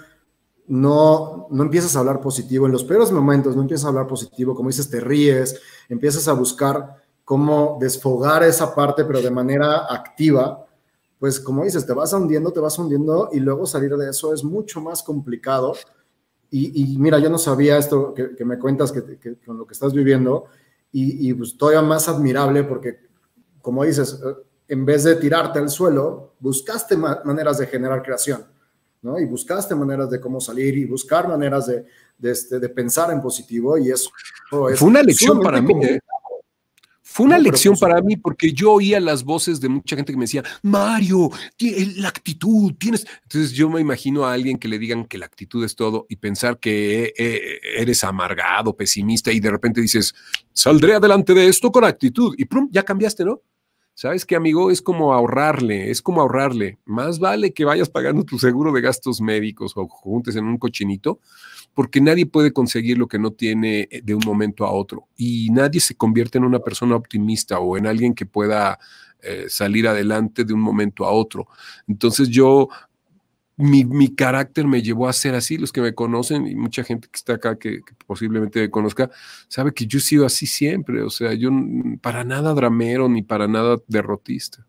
no, no empiezas a hablar positivo en los peores momentos, no empiezas a hablar positivo, como dices, te ríes, empiezas a buscar cómo desfogar esa parte, pero de manera activa, pues como dices, te vas hundiendo, te vas hundiendo y luego salir de eso es mucho más complicado. Y, mira, yo no sabía esto que, me cuentas que, con lo que estás viviendo y, y pues todavía más admirable porque, como dices, eh, en vez de tirarte al suelo, buscaste maneras de generar creación ¿no? Y buscaste maneras de cómo salir y buscar maneras de, de, este, de pensar en positivo y eso Fue una lección para mí. ¿eh? Fue una lección para mí porque yo oía las voces de mucha gente que me decía, Mario, la actitud, tienes... Entonces yo me imagino a alguien que le digan que la actitud es todo y pensar que eh, eres amargado, pesimista y de repente dices, saldré adelante de esto con actitud y prum, ya cambiaste, ¿no? ¿Sabes qué, amigo? Es como ahorrarle, es como ahorrarle. Más vale que vayas pagando tu seguro de gastos médicos o juntes en un cochinito, porque nadie puede conseguir lo que no tiene eh, de un momento a otro. Y nadie se convierte en una persona optimista o en alguien que pueda eh, salir adelante de un momento a otro. Entonces yo mi, carácter me llevó a ser así. Los que me conocen y mucha gente que está acá que, posiblemente me conozca, sabe que yo he sido así siempre. O sea, yo para nada dramero ni para nada derrotista.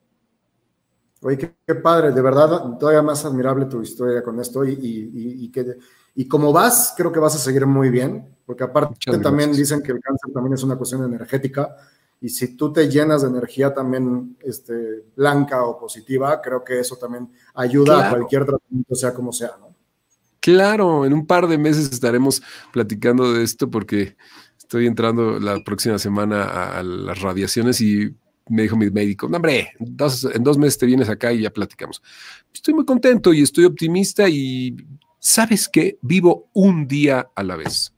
Oye, qué, padre, de verdad, todavía más admirable tu historia con esto y, y, y, que, y como vas, creo que vas a seguir muy bien, porque aparte también dicen que el cáncer también es una cuestión energética y si tú te llenas de energía también este, blanca o positiva, creo que eso también ayuda a cualquier tratamiento, sea como sea, ¿no? Claro, en un par de meses estaremos platicando de esto porque estoy entrando la próxima semana a, las radiaciones y me dijo mi médico, no, hombre, en dos meses te vienes acá y ya platicamos. Estoy muy contento y estoy optimista y sabes que vivo un día a la vez.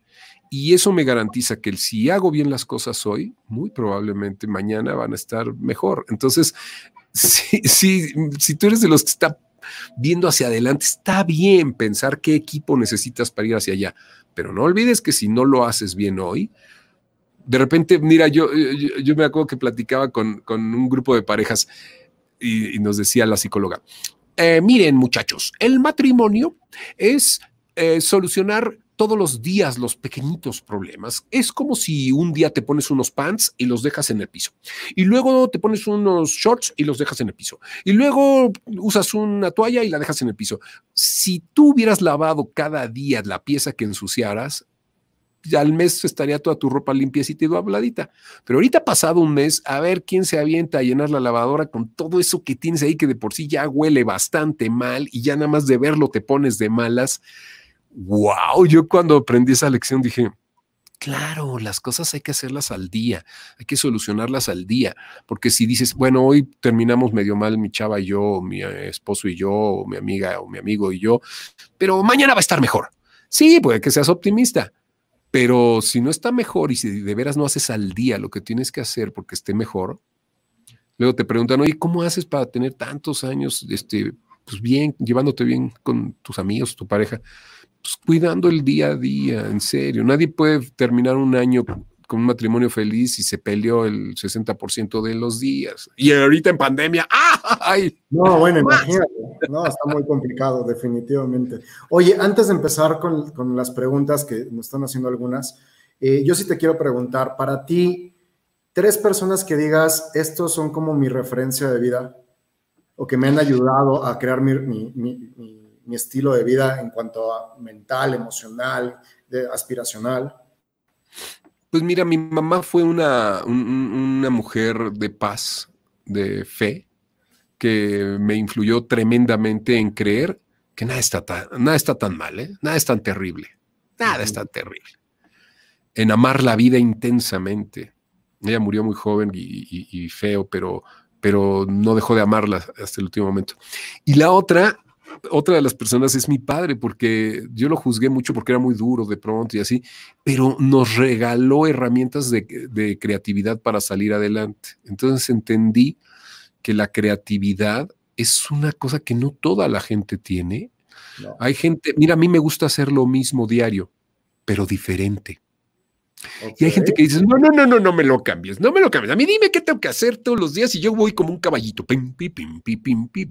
Y eso me garantiza que si hago bien las cosas hoy, muy probablemente mañana van a estar mejor. Entonces, si, si, tú eres de los que está viendo hacia adelante, está bien pensar qué equipo necesitas para ir hacia allá, pero no olvides que si no lo haces bien hoy, de repente, mira, yo, yo, me acuerdo que platicaba con, con un grupo de parejas y, nos decía la psicóloga, eh, miren muchachos, el matrimonio es eh, solucionar todos los días los pequeñitos problemas. Es como si un día te pones unos pants y los dejas en el piso. Y luego te pones unos shorts y los dejas en el piso. Y luego usas una toalla y la dejas en el piso. Si tú hubieras lavado cada día la pieza que ensuciaras, al mes estaría toda tu ropa limpiecita y dobladita. Pero ahorita pasado un mes, a ver quién se avienta a llenar la lavadora con todo eso que tienes ahí que de por sí ya huele bastante mal y ya nada más de verlo te pones de malas wow, yo cuando aprendí esa lección dije, Claro, las cosas hay que hacerlas al día, hay que solucionarlas al día, porque si dices, bueno, hoy terminamos medio mal mi chava y yo, mi esposo y yo, o mi amiga o mi amigo y yo, pero mañana va a estar mejor. Sí, puede que seas optimista, pero si no está mejor y si de veras no haces al día lo que tienes que hacer porque esté mejor, luego te preguntan, oye, ¿cómo haces para tener tantos años, este, pues bien, llevándote bien con tus amigos, tu pareja? Pues, cuidando el día a día, en serio. Nadie puede terminar un año con un matrimonio feliz y se peleó el 60% de los días. Y ahorita en pandemia, ¡ay! No, bueno, imagínate. No, está muy complicado, definitivamente. Oye, antes de empezar con, las preguntas que nos están haciendo algunas, eh, yo sí te quiero preguntar, para ti, tres personas que digas, estos son como mi referencia de vida o que me han ayudado a crear mi mi estilo de vida en cuanto a mental, emocional, de, aspiracional? Pues mira, mi mamá fue una, una mujer de paz, de fe, que me influyó tremendamente en creer que nada está tan, nada está tan mal, ¿eh? nada es tan terrible, nada es tan terrible. En amar la vida intensamente. Ella murió muy joven y, y, feo, pero, pero no dejó de amarla hasta el último momento. Y la otra otra de las personas es mi padre, porque yo lo juzgué mucho porque era muy duro de pronto y así, pero nos regaló herramientas de, creatividad para salir adelante. Entonces entendí que la creatividad es una cosa que no toda la gente tiene. Hay gente, mira, a mí me gusta hacer lo mismo diario, pero diferente. Y hay gente que dice, no, no, no, no, no me lo cambies, no me lo cambies. A mí dime qué tengo que hacer todos los días y yo voy como un caballito. Pim, pim, pim, pim, pim,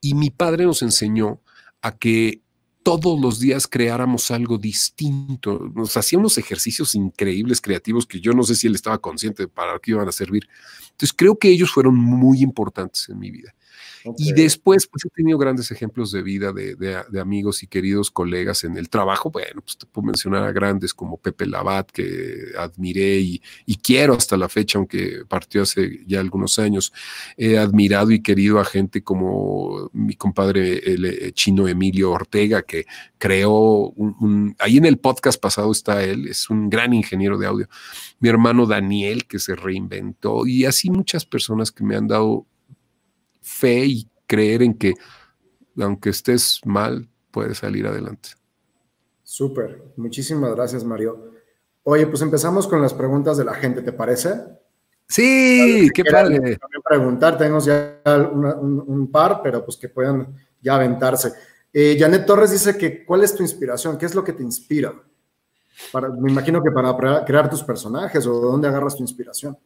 Y mi padre nos enseñó a que todos los días creáramos algo distinto. Nos hacía unos ejercicios increíbles, creativos, que yo no sé si él estaba consciente para qué iban a servir. Entonces creo que ellos fueron muy importantes en mi vida. Y después, pues he tenido grandes ejemplos de vida de, amigos y queridos colegas en el trabajo. Bueno, pues te puedo mencionar a grandes como Pepe Labat, que admiré y, quiero hasta la fecha, aunque partió hace ya algunos años. He admirado y querido a gente como mi compadre el eh, chino Emilio Ortega, que creó un, Ahí en el podcast pasado está él, es un gran ingeniero de audio. Mi hermano Daniel, que se reinventó, y así muchas personas que me han dado fe y creer en que aunque estés mal, puedes salir adelante. Súper, muchísimas gracias Mario. Oye, pues empezamos con las preguntas de la gente, ¿te parece? Sí, qué padre. También preguntar, tenemos ya un, par, pero pues que puedan ya aventarse. Eh, Janet Torres dice que, ¿cuál es tu inspiración? ¿Qué es lo que te inspira? Para, me imagino que para crear tus personajes o de dónde agarras tu inspiración.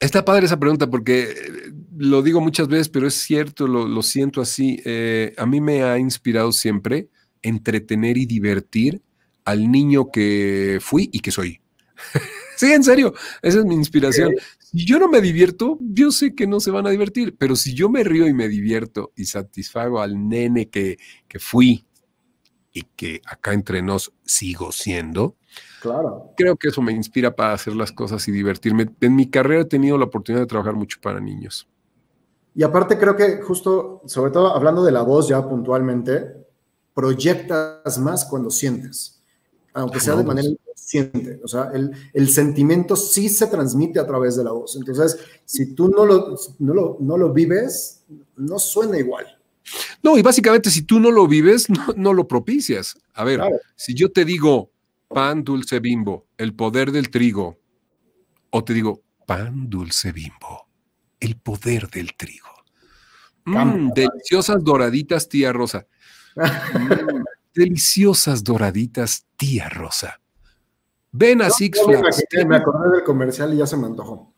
Está padre esa pregunta porque eh, lo digo muchas veces, pero es cierto, lo, siento así. Eh, a mí me ha inspirado siempre entretener y divertir al niño que fui y que soy. sí, en serio, esa es mi inspiración. Si yo no me divierto, yo sé que no se van a divertir, pero si yo me río y me divierto y satisfago al nene que, que fui y que acá entre nos sigo siendo, Claro. Creo que eso me inspira para hacer las cosas y divertirme. En mi carrera he tenido la oportunidad de trabajar mucho para niños. Y aparte creo que justo, sobre todo hablando de la voz ya puntualmente, proyectas más cuando sientes, aunque sea de manera inconsciente. O sea, el, el, sentimiento sí se transmite a través de la voz. Entonces, si tú no lo, no lo, no lo vives, no suena igual. No, y básicamente si tú no lo vives, no, no lo propicias. A ver, si yo te digo, pan dulce bimbo, el poder del trigo. O te digo, pan dulce bimbo, el poder del trigo. Mm, deliciosas doraditas, tía Rosa. Mm, deliciosas doraditas, tía Rosa. Ven a Six Flags. Me, acordé del comercial y ya se me antojó.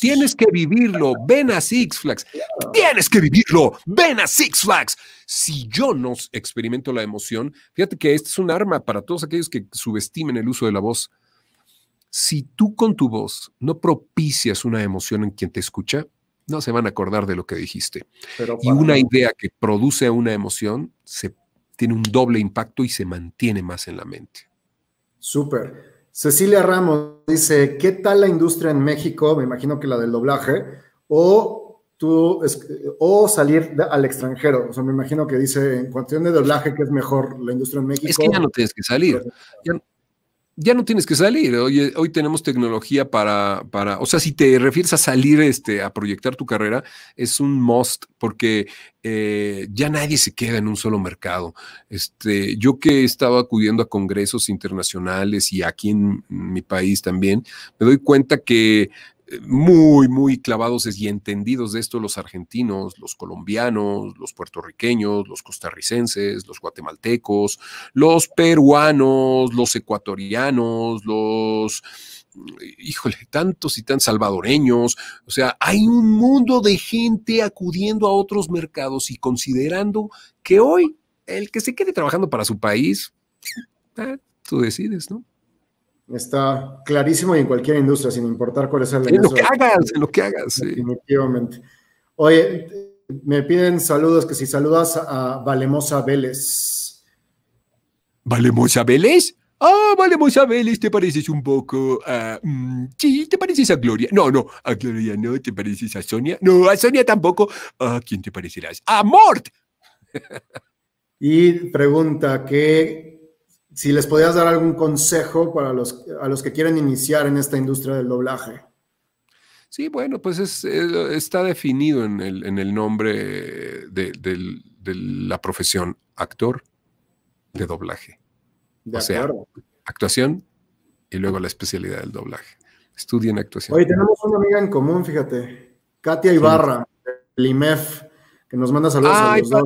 Tienes que vivirlo, ven a Six Flags. Tienes que vivirlo, ven a Six Flags. Si yo no experimento la emoción, fíjate que este es un arma para todos aquellos que subestimen el uso de la voz. Si tú con tu voz no propicias una emoción en quien te escucha, no se van a acordar de lo que dijiste. y una idea que produce una emoción se, tiene un doble impacto y se mantiene más en la mente. Súper. Cecilia Ramos dice, ¿qué tal la industria en México? Me imagino que la del doblaje, o tú, o salir al extranjero. O sea, me imagino que dice, en cuestión de doblaje, ¿qué es mejor la industria en México? Es que ya no tienes que salir. ya no tienes que salir. Hoy, hoy tenemos tecnología para, para, o sea, si te refieres a salir este, a proyectar tu carrera, es un must porque eh, ya nadie se queda en un solo mercado. Este, yo que he estado acudiendo a congresos internacionales y aquí en mi país también, me doy cuenta que muy, muy clavados y entendidos de esto los argentinos, los colombianos, los puertorriqueños, los costarricenses, los guatemaltecos, los peruanos, los ecuatorianos, los, híjole, tantos y tan salvadoreños. O sea, hay un mundo de gente acudiendo a otros mercados y considerando que hoy el que se quede trabajando para su país, eh, tú decides, ¿no? Está clarísimo y en cualquier industria, sin importar cuál es el En lo que hagas, en lo que hagas. Definitivamente. Oye, me piden saludos, que si saludas a Valemosa Vélez. ¿Valemosa Vélez? Ah, Valemosa Vélez, te pareces un poco a. Mm, sí, te pareces a Gloria. No, no, a Gloria no, te pareces a Sonia. No, a Sonia tampoco. ¿A quién te parecerás? ¡A Mort! y pregunta, ¿qué si les podías dar algún consejo para los, a los que quieren iniciar en esta industria del doblaje. Sí, bueno, pues es, está definido en el, en el nombre de, la profesión, actor de doblaje. o sea, actuación y luego la especialidad del doblaje. Estudien actuación. Oye, tenemos una amiga en común, fíjate, Katia Ibarra, del IMEF, que nos manda saludos a los dos.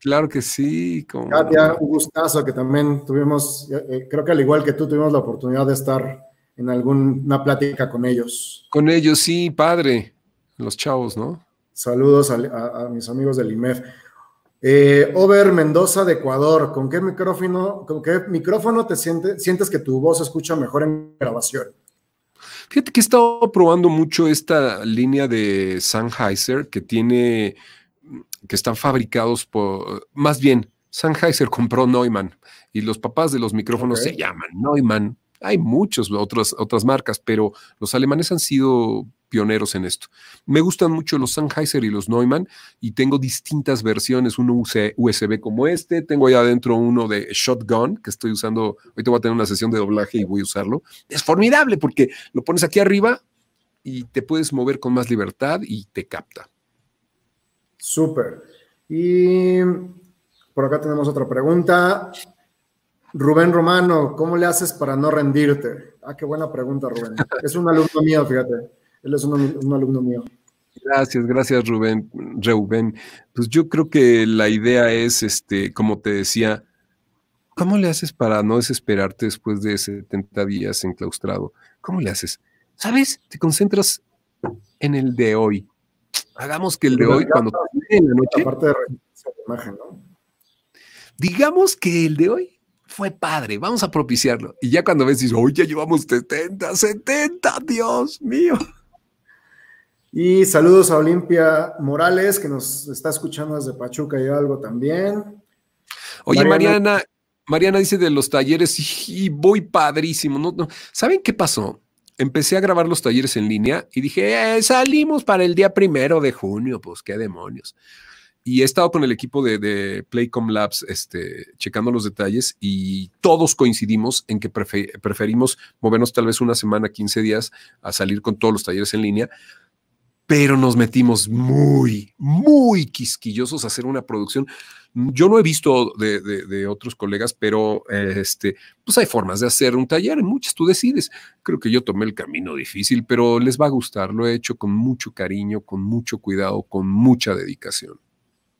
Claro que sí. Como... Katia, un gustazo que también tuvimos, eh, eh, creo que al igual que tú, tuvimos la oportunidad de estar en alguna plática con ellos. Con ellos, sí, padre. Los chavos, ¿no? Saludos a, mis amigos del IMEF. Eh, Over Mendoza de Ecuador, ¿con qué micrófono, con qué micrófono te sientes que tu voz se escucha mejor en grabación? Fíjate que he estado probando mucho esta línea de Sennheiser que tiene que están fabricados por, más bien, Sennheiser compró Neumann y los papás de los micrófonos se llaman Neumann. Hay muchas otras, otras marcas, pero los alemanes han sido pioneros en esto. Me gustan mucho los Sennheiser y los Neumann y tengo distintas versiones, uno USB como este, tengo allá adentro uno de Shotgun que estoy usando, ahorita voy a tener una sesión de doblaje y voy a usarlo. Es formidable porque lo pones aquí arriba y te puedes mover con más libertad y te capta. Súper. Y por acá tenemos otra pregunta. Rubén Romano, ¿cómo le haces para no rendirte? Ah, qué buena pregunta, Rubén. Es un alumno mío, fíjate. Él es un, alumno mío. Gracias, gracias, Rubén. Rubén. Pues yo creo que la idea es, este, como te decía, ¿cómo le haces para no desesperarte después de 70 días enclaustrado? ¿Cómo le haces? ¿Sabes? Te concentras en el de hoy, Hagamos que el de hoy, cuando en la noche. Aparte de imagen, ¿no? Digamos que el de hoy fue padre, vamos a propiciarlo. Y ya cuando ves, dices, hoy ya llevamos 70, 70, Dios mío. Y saludos a Olimpia Morales, que nos está escuchando desde Pachuca y algo también. Oye, Mariana, Mariana, dice de los talleres, y voy padrísimo. No, no. ¿Saben qué pasó? Empecé a grabar los talleres en línea y dije, eh, salimos para el día primero de junio, pues qué demonios. Y he estado con el equipo de, Playcom Labs este, checando los detalles y todos coincidimos en que preferimos movernos tal vez una semana, 15 días a salir con todos los talleres en línea pero nos metimos muy, muy quisquillosos a hacer una producción. Yo no he visto de, otros colegas, pero este, pues hay formas de hacer un taller, muchas tú decides. Creo que yo tomé el camino difícil, pero les va a gustar. Lo he hecho con mucho cariño, con mucho cuidado, con mucha dedicación.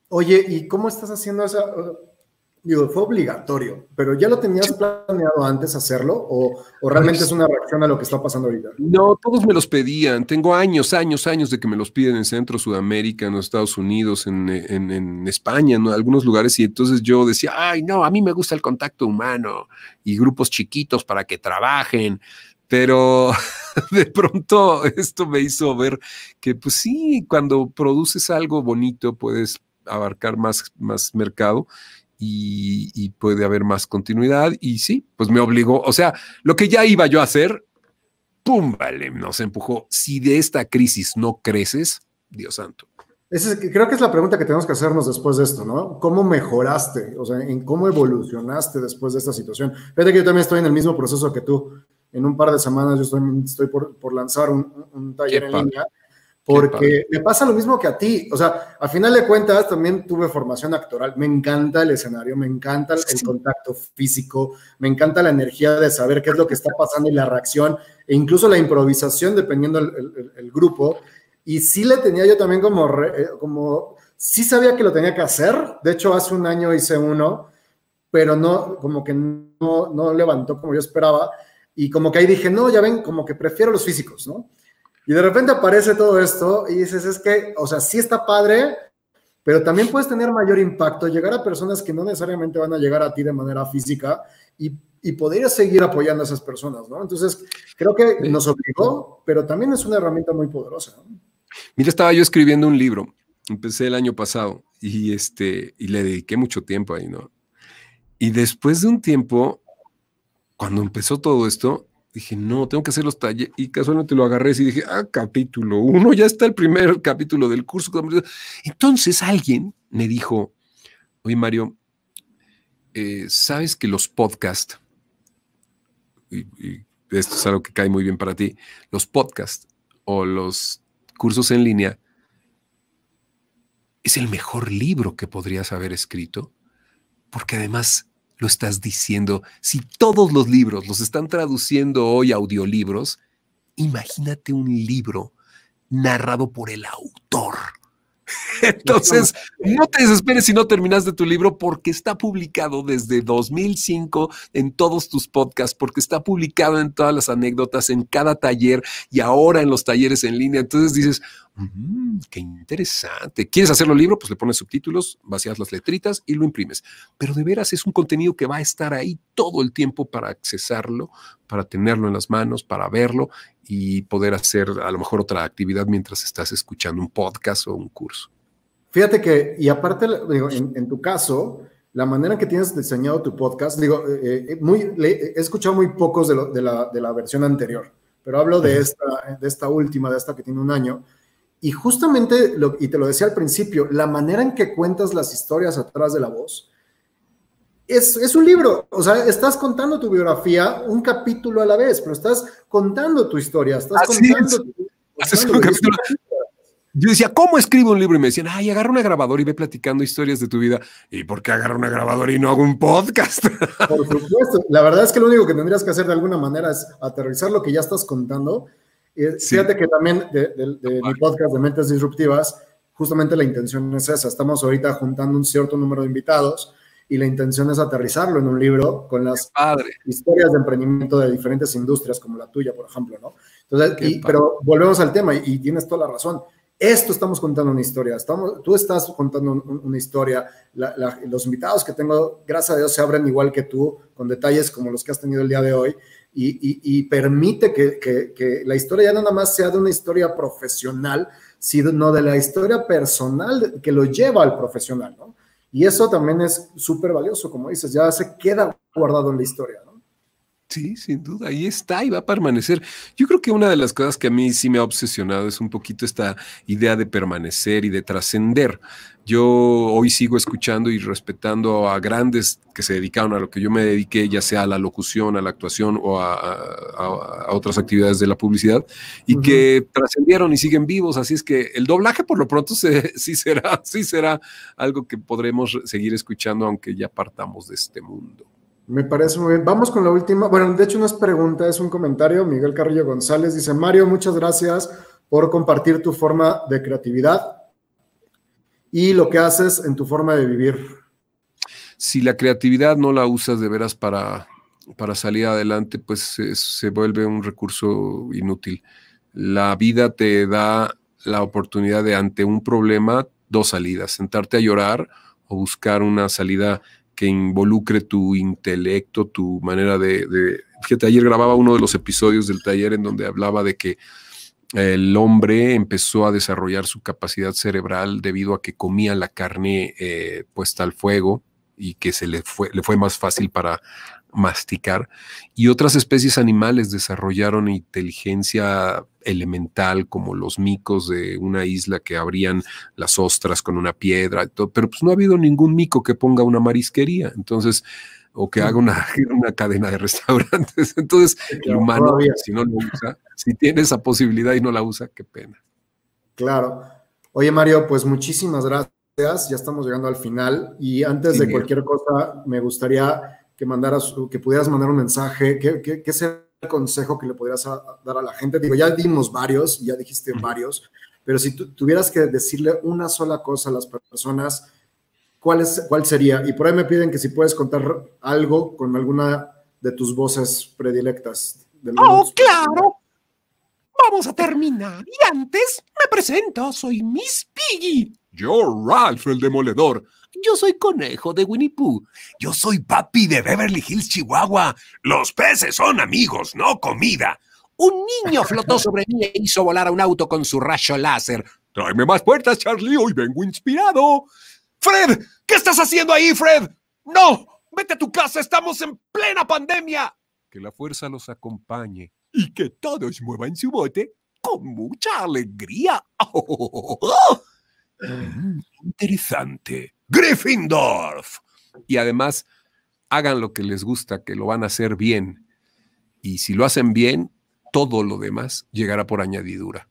Oye, ¿y cómo estás haciendo esa? Digo, fue obligatorio, pero ¿ya lo tenías planeado antes hacerlo o, realmente es una reacción a lo que está pasando ahorita? No, todos me los pedían. Tengo años, años, años de que me los piden en Centro, Sudamérica, en los Estados Unidos, en, España, en algunos lugares, y entonces yo decía, ay, no, a mí me gusta el contacto humano y grupos chiquitos para que trabajen. Pero de pronto esto me hizo ver que, pues sí, cuando produces algo bonito puedes abarcar más, más mercado y, puede haber más continuidad. Y sí, pues me obligó, o sea, lo que ya iba yo a hacer, ¡pum! Vale, nos empujó. Si de esta crisis no creces, Dios santo. creo que es la pregunta que tenemos que hacernos después de esto, ¿no? ¿Cómo mejoraste? O sea, ¿en cómo evolucionaste después de esta situación? Fíjate que yo también estoy en el mismo proceso que tú. En un par de semanas yo estoy, estoy por, por lanzar un, un taller en línea porque me pasa lo mismo que a ti. O sea, a final de cuentas también tuve formación actoral. Me encanta el escenario, me encanta el, contacto físico, me encanta la energía de saber qué es lo que está pasando y la reacción, e incluso la improvisación dependiendo el, el, grupo. Y sí le tenía yo también como, eh, como, sí sabía que lo tenía que hacer. De hecho, hace un año hice uno, pero no, como que no, no levantó como yo esperaba. Y como que ahí dije, no, ya ven, como que prefiero los físicos, ¿no? Y de repente aparece todo esto y dices, es que, o sea, sí está padre, pero también puedes tener mayor impacto, llegar a personas que no necesariamente van a llegar a ti de manera física y, y poder seguir apoyando a esas personas, ¿no? Entonces, creo que nos obligó, pero también es una herramienta muy poderosa. Mira, estaba yo escribiendo un libro, empecé el año pasado y, este, y le dediqué mucho tiempo ahí, ¿no? Y después de un tiempo, cuando empezó todo esto, dije, no, tengo que hacer los talleres. Y casualmente lo agarré y dije, ah, capítulo uno, ya está el primer capítulo del curso. Entonces alguien me dijo, oye Mario, eh, ¿sabes que los podcasts, y, esto es algo que cae muy bien para ti, los podcasts o los cursos en línea, es el mejor libro que podrías haber escrito? Porque además lo estás diciendo. Si todos los libros los están traduciendo hoy a audiolibros, imagínate un libro narrado por el autor. Entonces, no te desesperes si no terminaste tu libro porque está publicado desde 2005 en todos tus podcasts, porque está publicado en todas las anécdotas, en cada taller y ahora en los talleres en línea. Entonces dices, mm, qué interesante. ¿Quieres hacerlo libro? Pues le pones subtítulos, vacías las letritas y lo imprimes. Pero de veras es un contenido que va a estar ahí todo el tiempo para accesarlo, para tenerlo en las manos, para verlo y poder hacer a lo mejor otra actividad mientras estás escuchando un podcast o un curso. Fíjate que, y aparte, digo, en, tu caso, la manera en que tienes diseñado tu podcast, digo, eh, eh, he escuchado muy pocos de, de, la, de, la, versión anterior, pero hablo de esta, de esta última, de esta que tiene un año. Y justamente, lo, y te lo decía al principio, la manera en que cuentas las historias atrás de la voz, es, es, un libro, o sea, estás contando tu biografía un capítulo a la vez, pero estás contando tu historia, estás contando. un capítulo. Yo decía, ¿cómo escribo un libro? Y me decían, ay, agarra una grabadora y ve platicando historias de tu vida. ¿Y por qué agarra una grabadora y no hago un podcast? Por supuesto. La verdad es que lo único que tendrías que hacer de alguna manera es aterrizar lo que ya estás contando. Fíjate que también de, de mi podcast de Mentes Disruptivas, justamente la intención es esa. Estamos ahorita juntando un cierto número de invitados y la intención es aterrizarlo en un libro con las historias de emprendimiento de diferentes industrias como la tuya, por ejemplo, ¿no? Entonces, pero volvemos al tema y, tienes toda la razón. Esto estamos contando una historia, estamos, tú estás contando una historia, los invitados que tengo, gracias a Dios, se abren igual que tú, con detalles como los que has tenido el día de hoy, y, permite que, la historia ya no nada más sea de una historia profesional, sino de la historia personal que lo lleva al profesional, ¿no? Y eso también es súper valioso, como dices, ya se queda guardado en la historia. ¿no? Sí, sin duda, ahí está y va a permanecer. Yo creo que una de las cosas que a mí sí me ha obsesionado es un poquito esta idea de permanecer y de trascender. Yo hoy sigo escuchando y respetando a grandes que se dedicaron a lo que yo me dediqué, ya sea a la locución, a la actuación o a, otras actividades de la publicidad, y que trascendieron y siguen vivos. Así es que el doblaje, por lo pronto, sí, será, sí será algo que podremos seguir escuchando, aunque ya partamos de este mundo. Me parece muy bien. Vamos con la última. Bueno, de hecho no es pregunta, es un comentario. Miguel Carrillo González dice, Mario, muchas gracias por compartir tu forma de creatividad y lo que haces en tu forma de vivir si la creatividad no la usas de veras para, para salir adelante, pues se, vuelve un recurso inútil. La vida te da la oportunidad de ante un problema, dos salidas, sentarte a llorar o buscar una salida que involucre tu intelecto, tu manera de, Fíjate, ayer grababa uno de los episodios del taller en donde hablaba de que el hombre empezó a desarrollar su capacidad cerebral debido a que comía la carne eh, puesta al fuego, y que se le fue, le fue más fácil para masticar. Y otras especies animales desarrollaron inteligencia elemental, como los micos de una isla que abrían las ostras con una piedra, pero pues no ha habido ningún mico que ponga una marisquería. Entonces, o que haga una, una cadena de restaurantes. Entonces, el humano, si no lo usa, si tiene esa posibilidad y no la usa, qué pena. Claro. Oye, Mario, pues muchísimas gracias. Ya estamos llegando al final y antes de cualquier cosa, me gustaría que mandaras, que pudieras mandar un mensaje. ¿Qué, qué, qué es el consejo que le podrías dar a la gente? Digo, ya dimos varios, ya dijiste varios, pero si tuvieras que decirle una sola cosa a las personas, ¿cuál, es, ¿cuál sería? Y por ahí me piden que si puedes contar algo con alguna de tus voces predilectas. ¡Oh, claro! Vamos a terminar. Y antes me presento, soy Miss Piggy. Yo, Ralph el Demoledor. Yo soy Conejo de Winnie Pooh. Yo soy Papi de Beverly Hills, Chihuahua. Los peces son amigos, no comida. Un niño flotó sobre mí e hizo volar a un auto con su rayo láser. Tráeme más puertas, Charlie. Hoy vengo inspirado. Fred, ¿qué estás haciendo ahí, Fred? No, vete a tu casa. Estamos en plena pandemia. Que la fuerza los acompañe y que todos muevan su bote con mucha alegría. Mm, interesante. Gryffindorf. Y además, hagan lo que les gusta, que lo van a hacer bien. Y si lo hacen bien, todo lo demás llegará por añadidura.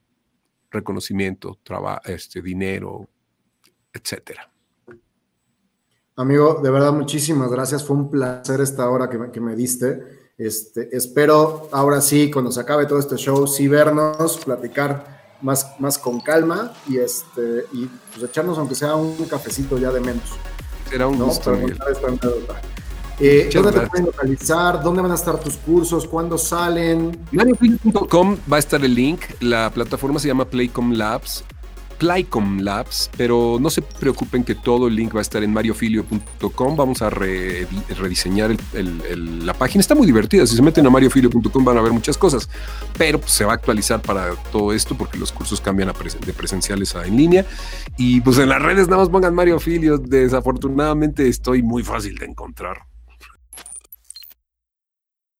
Reconocimiento, trabajo, este, dinero, etcétera. Amigo, de verdad, muchísimas gracias. Fue un placer esta hora que que me diste. Este, espero ahora sí, cuando se acabe todo este show, sí vernos, platicar más, más con calma y, este, y pues echarnos aunque sea un cafecito ya de menos. Será un gusto. Eh, ¿Dónde te pueden localizar? ¿Dónde van a estar tus cursos? ¿Cuándo salen? Mariofilio.com va a estar el link. La plataforma se llama Playcom Labs. Playcom Labs, pero no se preocupen que todo el link va a estar en mariofilio.com. Vamos a rediseñar la página. Está muy divertida. Si se meten a mariofilio.com van a ver muchas cosas, pero se va a actualizar para todo esto porque los cursos cambian de presenciales a en línea. Y pues en las redes nada más pongan Mariofilio. Desafortunadamente estoy muy fácil de encontrar.